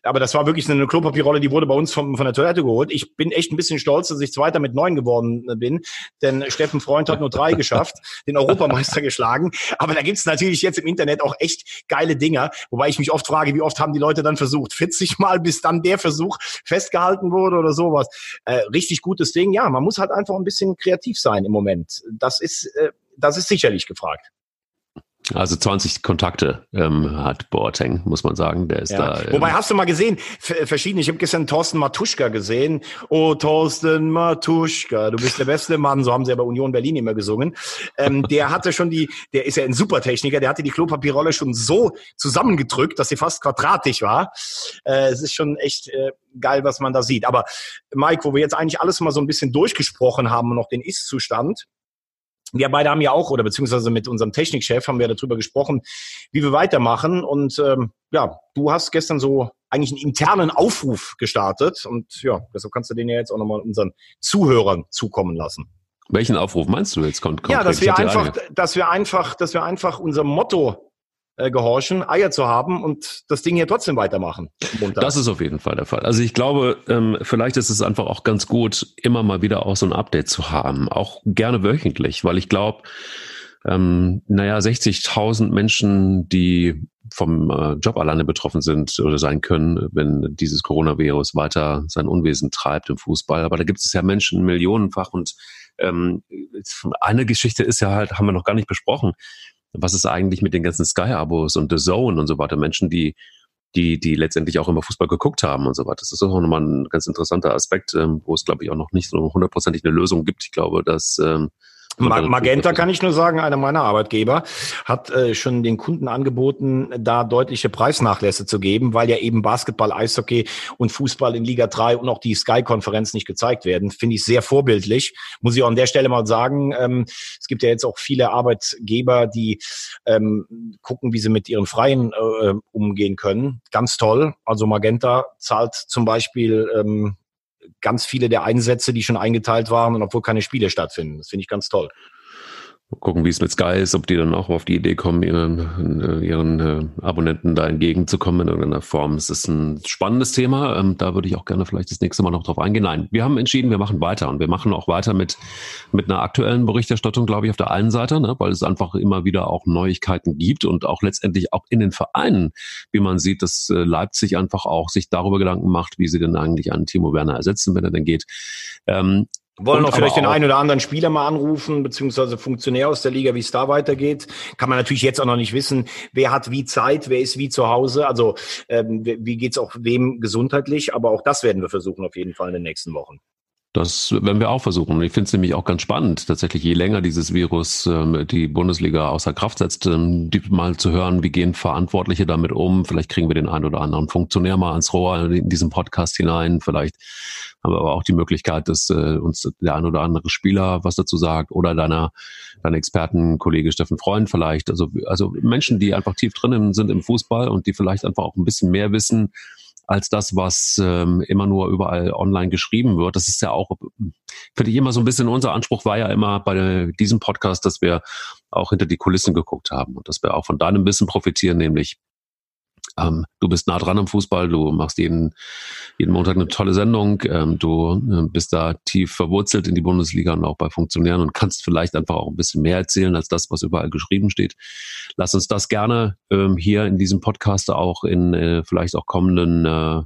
Aber das war wirklich eine Klopapierrolle, die wurde bei uns vom, von der Toilette geholt. Ich bin echt ein bisschen stolz, dass ich Zweiter mit neun geworden äh, bin, denn Steffen Freund hat nur drei geschafft, den Europameister geschlagen. Aber da gibt's natürlich jetzt im Internet auch echt geile Dinger, wobei ich mich oft frage, wie oft haben die Leute dann versucht? 40 Mal, bis dann der Versuch festgehalten wurde oder sowas. Äh, richtig gutes Ding. Ja, man muss halt einfach ein bisschen kreativ sein im Moment. Das ist, äh, das ist sicherlich gefragt. Also 20 Kontakte ähm, hat Boateng, muss man sagen. Der ist ja. da. Ähm Wobei hast du mal gesehen, verschiedene. Ich habe gestern Thorsten Matuschka gesehen. Oh, Thorsten Matuschka, du bist der beste Mann. So haben sie ja bei Union Berlin immer gesungen. Ähm, der hatte schon die, der ist ja ein Supertechniker. Der hatte die Klopapierrolle schon so zusammengedrückt, dass sie fast quadratisch war. Äh, es ist schon echt äh, geil, was man da sieht. Aber Mike, wo wir jetzt eigentlich alles mal so ein bisschen durchgesprochen haben und noch den Ist-Zustand wir beide haben ja auch, oder beziehungsweise mit unserem Technikchef haben wir darüber gesprochen, wie wir weitermachen. Und ähm, ja, du hast gestern so eigentlich einen internen Aufruf gestartet. Und ja, deshalb kannst du den ja jetzt auch nochmal unseren Zuhörern zukommen lassen. Welchen Aufruf meinst du jetzt konkret? Ja, dass wir einfach, dass wir einfach, dass wir einfach unser Motto äh, gehorchen, Eier zu haben und das Ding hier trotzdem weitermachen. Das ist auf jeden Fall der Fall. Also ich glaube, ähm, vielleicht ist es einfach auch ganz gut, immer mal wieder auch so ein Update zu haben, auch gerne wöchentlich, weil ich glaube, ähm, naja, 60.000 Menschen, die vom äh, Job alleine betroffen sind oder sein können, wenn dieses Coronavirus weiter sein Unwesen treibt im Fußball. Aber da gibt es ja Menschen millionenfach und ähm, eine Geschichte ist ja halt, haben wir noch gar nicht besprochen was ist eigentlich mit den ganzen Sky-Abos und The Zone und so weiter, Menschen, die die, die letztendlich auch immer Fußball geguckt haben und so weiter. Das ist auch nochmal ein ganz interessanter Aspekt, ähm, wo es, glaube ich, auch noch nicht so hundertprozentig eine Lösung gibt. Ich glaube, dass ähm, Magenta kann ich nur sagen, einer meiner Arbeitgeber hat äh, schon den Kunden angeboten, da deutliche Preisnachlässe zu geben, weil ja eben Basketball, Eishockey und Fußball in Liga 3 und auch die Sky-Konferenz nicht gezeigt werden. Finde ich sehr vorbildlich. Muss ich auch an der Stelle mal sagen, ähm, es gibt ja jetzt auch viele Arbeitgeber, die ähm, gucken, wie sie mit ihren Freien äh, umgehen können. Ganz toll. Also Magenta zahlt zum Beispiel ähm, ganz viele der Einsätze, die schon eingeteilt waren und obwohl keine Spiele stattfinden. Das finde ich ganz toll. Gucken, wie es mit Sky ist, ob die dann auch auf die Idee kommen, ihren, äh, ihren äh, Abonnenten da entgegenzukommen in irgendeiner Form. Es ist ein spannendes Thema. Ähm, da würde ich auch gerne vielleicht das nächste Mal noch drauf eingehen. Nein, wir haben entschieden, wir machen weiter und wir machen auch weiter mit, mit einer aktuellen Berichterstattung, glaube ich, auf der einen Seite, ne, weil es einfach immer wieder auch Neuigkeiten gibt und auch letztendlich auch in den Vereinen, wie man sieht, dass äh, Leipzig einfach auch sich darüber Gedanken macht, wie sie denn eigentlich einen Timo Werner ersetzen, wenn er denn geht. Ähm, wollen auch vielleicht den einen oder anderen Spieler mal anrufen, beziehungsweise Funktionär aus der Liga, wie es da weitergeht. Kann man natürlich jetzt auch noch nicht wissen, wer hat wie Zeit, wer ist wie zu Hause. Also ähm, wie geht's auch wem gesundheitlich. Aber auch das werden wir versuchen auf jeden Fall in den nächsten Wochen. Das werden wir auch versuchen. Ich finde es nämlich auch ganz spannend, tatsächlich, je länger dieses Virus ähm, die Bundesliga außer Kraft setzt, ähm, mal zu hören, wie gehen Verantwortliche damit um. Vielleicht kriegen wir den einen oder anderen Funktionär mal ans Rohr in diesen Podcast hinein. Vielleicht haben wir aber auch die Möglichkeit, dass äh, uns der ein oder andere Spieler was dazu sagt oder deiner, dein Expertenkollege Steffen Freund vielleicht. Also, also Menschen, die einfach tief drinnen sind im Fußball und die vielleicht einfach auch ein bisschen mehr wissen, als das, was ähm, immer nur überall online geschrieben wird. Das ist ja auch, finde ich immer so ein bisschen unser Anspruch war ja immer bei diesem Podcast, dass wir auch hinter die Kulissen geguckt haben und dass wir auch von deinem Wissen profitieren, nämlich ähm, du bist nah dran am Fußball, du machst jeden, jeden Montag eine tolle Sendung, ähm, du äh, bist da tief verwurzelt in die Bundesliga und auch bei Funktionären und kannst vielleicht einfach auch ein bisschen mehr erzählen als das, was überall geschrieben steht. Lass uns das gerne ähm, hier in diesem Podcast auch in äh, vielleicht auch kommenden äh,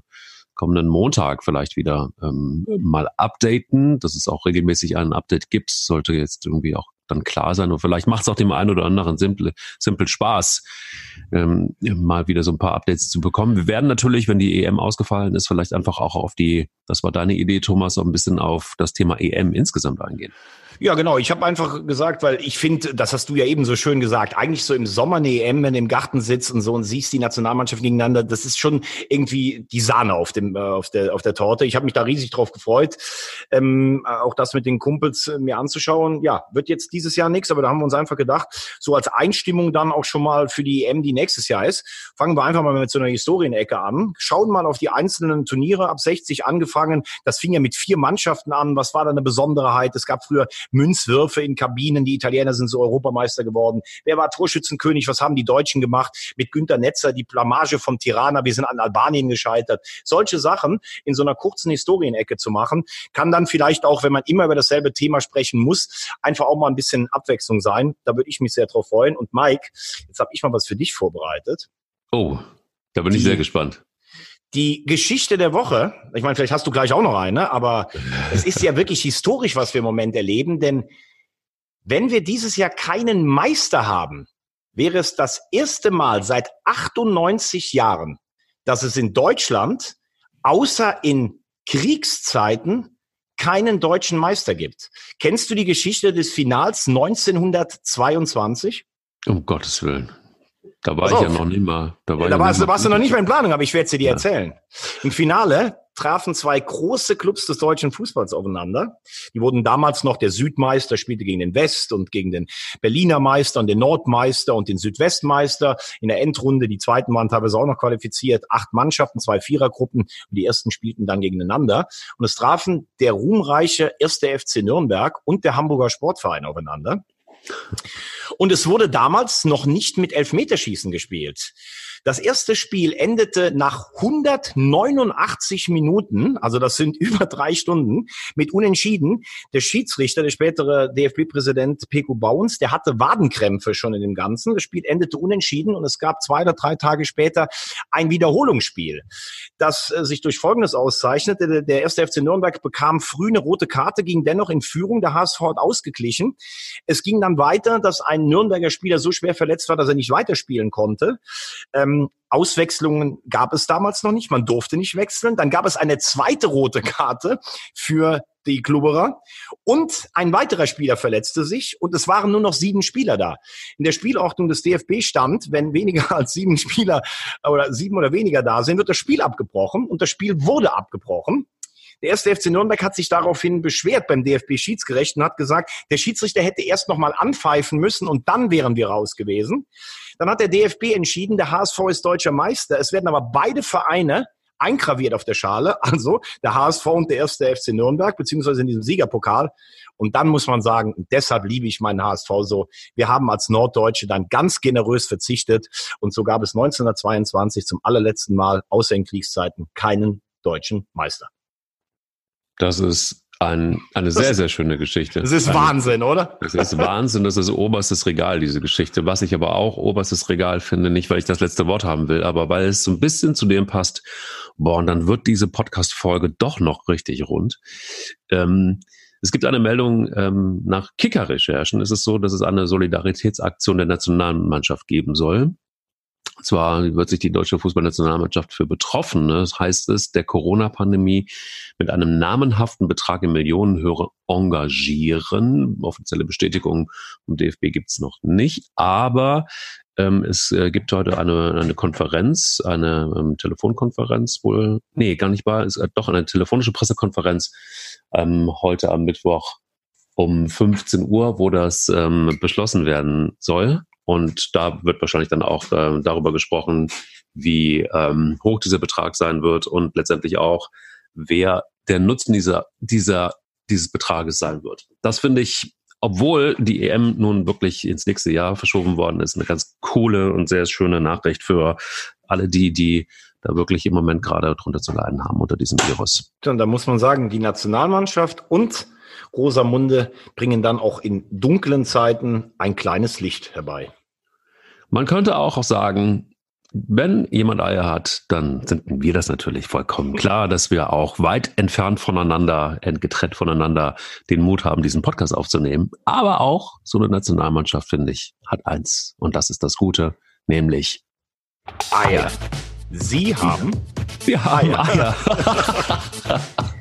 kommenden Montag vielleicht wieder ähm, mal updaten, dass es auch regelmäßig ein Update gibt. Sollte jetzt irgendwie auch dann klar sein. Und vielleicht macht es auch dem einen oder anderen simpel, simpel Spaß, ähm, mal wieder so ein paar Updates zu bekommen. Wir werden natürlich, wenn die EM ausgefallen ist, vielleicht einfach auch auf die, das war deine Idee, Thomas, so ein bisschen auf das Thema EM insgesamt eingehen. Ja, genau. Ich habe einfach gesagt, weil ich finde, das hast du ja eben so schön gesagt, eigentlich so im Sommer eine EM, wenn du im Garten sitzt und so und siehst die Nationalmannschaft gegeneinander, das ist schon irgendwie die Sahne auf dem äh, auf der auf der Torte. Ich habe mich da riesig drauf gefreut, ähm, auch das mit den Kumpels äh, mir anzuschauen. Ja, wird jetzt dieses Jahr nichts, aber da haben wir uns einfach gedacht, so als Einstimmung dann auch schon mal für die EM, die nächstes Jahr ist, fangen wir einfach mal mit so einer Historienecke an, schauen mal auf die einzelnen Turniere ab 60 angefangen. Das fing ja mit vier Mannschaften an. Was war da eine Besonderheit? Es gab früher Münzwürfe in Kabinen. Die Italiener sind so Europameister geworden. Wer war Torschützenkönig? Was haben die Deutschen gemacht? Mit Günter Netzer, die Blamage vom Tirana. Wir sind an Albanien gescheitert. Solche Sachen in so einer kurzen Historienecke zu machen, kann dann vielleicht auch, wenn man immer über dasselbe Thema sprechen muss, einfach auch mal ein bisschen Abwechslung sein. Da würde ich mich sehr drauf freuen. Und Mike, jetzt habe ich mal was für dich vorbereitet. Oh, da bin ich die, sehr gespannt. Die Geschichte der Woche, ich meine, vielleicht hast du gleich auch noch eine, aber es ist ja wirklich historisch, was wir im Moment erleben, denn wenn wir dieses Jahr keinen Meister haben, wäre es das erste Mal seit 98 Jahren, dass es in Deutschland außer in Kriegszeiten keinen deutschen Meister gibt. Kennst du die Geschichte des Finals 1922? Um Gottes Willen. Da war Pass ich auf. ja noch nicht mal. Da, war ja, da warst, warst du noch nicht mal in Planung, aber ich werde sie dir ja. erzählen. Im Finale trafen zwei große Clubs des deutschen Fußballs aufeinander. Die wurden damals noch der Südmeister, spielte gegen den West und gegen den Berliner Meister und den Nordmeister und den Südwestmeister. In der Endrunde, die zweiten waren teilweise auch noch qualifiziert, acht Mannschaften, zwei Vierergruppen und die ersten spielten dann gegeneinander. Und es trafen der ruhmreiche erste FC Nürnberg und der Hamburger Sportverein aufeinander. Und es wurde damals noch nicht mit Elfmeterschießen gespielt. Das erste Spiel endete nach 189 Minuten, also das sind über drei Stunden, mit Unentschieden. Der Schiedsrichter, der spätere DFB-Präsident Peko Bauens, der hatte Wadenkrämpfe schon in dem Ganzen. Das Spiel endete unentschieden und es gab zwei oder drei Tage später ein Wiederholungsspiel, das äh, sich durch Folgendes auszeichnete. Der erste FC Nürnberg bekam früh eine rote Karte, ging dennoch in Führung. Der HSV hat ausgeglichen. Es ging dann weiter, dass ein Nürnberger Spieler so schwer verletzt war, dass er nicht weiterspielen konnte. Ähm, Ähm, Auswechslungen gab es damals noch nicht. Man durfte nicht wechseln. Dann gab es eine zweite rote Karte für die Klubberer. Und ein weiterer Spieler verletzte sich und es waren nur noch sieben Spieler da. In der Spielordnung des DFB stand, wenn weniger als sieben Spieler oder sieben oder weniger da sind, wird das Spiel abgebrochen und das Spiel wurde abgebrochen. Der erste FC Nürnberg hat sich daraufhin beschwert beim DFB-Schiedsgericht und hat gesagt, der Schiedsrichter hätte erst noch mal anpfeifen müssen und dann wären wir raus gewesen. Dann hat der DFB entschieden, der HSV ist deutscher Meister. Es werden aber beide Vereine eingraviert auf der Schale, also der HSV und der erste FC Nürnberg, beziehungsweise in diesem Siegerpokal. Und dann muss man sagen, deshalb liebe ich meinen HSV so. Wir haben als Norddeutsche dann ganz generös verzichtet und so gab es 1922 zum allerletzten Mal außer in Kriegszeiten keinen deutschen Meister. Das ist ein, eine sehr, sehr schöne Geschichte. Das ist Wahnsinn, oder? Das ist Wahnsinn, das ist oberstes Regal, diese Geschichte. Was ich aber auch oberstes Regal finde, nicht weil ich das letzte Wort haben will, aber weil es so ein bisschen zu dem passt, boah, und dann wird diese Podcast-Folge doch noch richtig rund. Ähm, es gibt eine Meldung ähm, nach Kicker-Recherchen. Es ist so, dass es eine Solidaritätsaktion der Nationalmannschaft geben soll. Zwar wird sich die deutsche Fußballnationalmannschaft für Betroffene, das heißt es, der Corona-Pandemie mit einem namenhaften Betrag in Millionenhöhe engagieren. Offizielle Bestätigung vom DFB gibt's noch nicht, aber ähm, es äh, gibt heute eine, eine Konferenz, eine ähm, Telefonkonferenz wohl, nee, gar nicht wahr, es ist doch eine telefonische Pressekonferenz ähm, heute am Mittwoch um 15 Uhr, wo das ähm, beschlossen werden soll. Und da wird wahrscheinlich dann auch äh, darüber gesprochen, wie ähm, hoch dieser Betrag sein wird und letztendlich auch, wer der Nutzen dieser, dieser, dieses Betrages sein wird. Das finde ich, obwohl die EM nun wirklich ins nächste Jahr verschoben worden ist, eine ganz coole und sehr schöne Nachricht für alle die, die da wirklich im Moment gerade drunter zu leiden haben unter diesem Virus. Und da muss man sagen, die Nationalmannschaft und Rosamunde bringen dann auch in dunklen Zeiten ein kleines Licht herbei. Man könnte auch sagen, wenn jemand Eier hat, dann sind wir das natürlich vollkommen klar, dass wir auch weit entfernt voneinander, getrennt voneinander den Mut haben, diesen Podcast aufzunehmen. Aber auch so eine Nationalmannschaft, finde ich, hat eins. Und das ist das Gute, nämlich Eier. Sie haben? Wir haben Eier. Eier.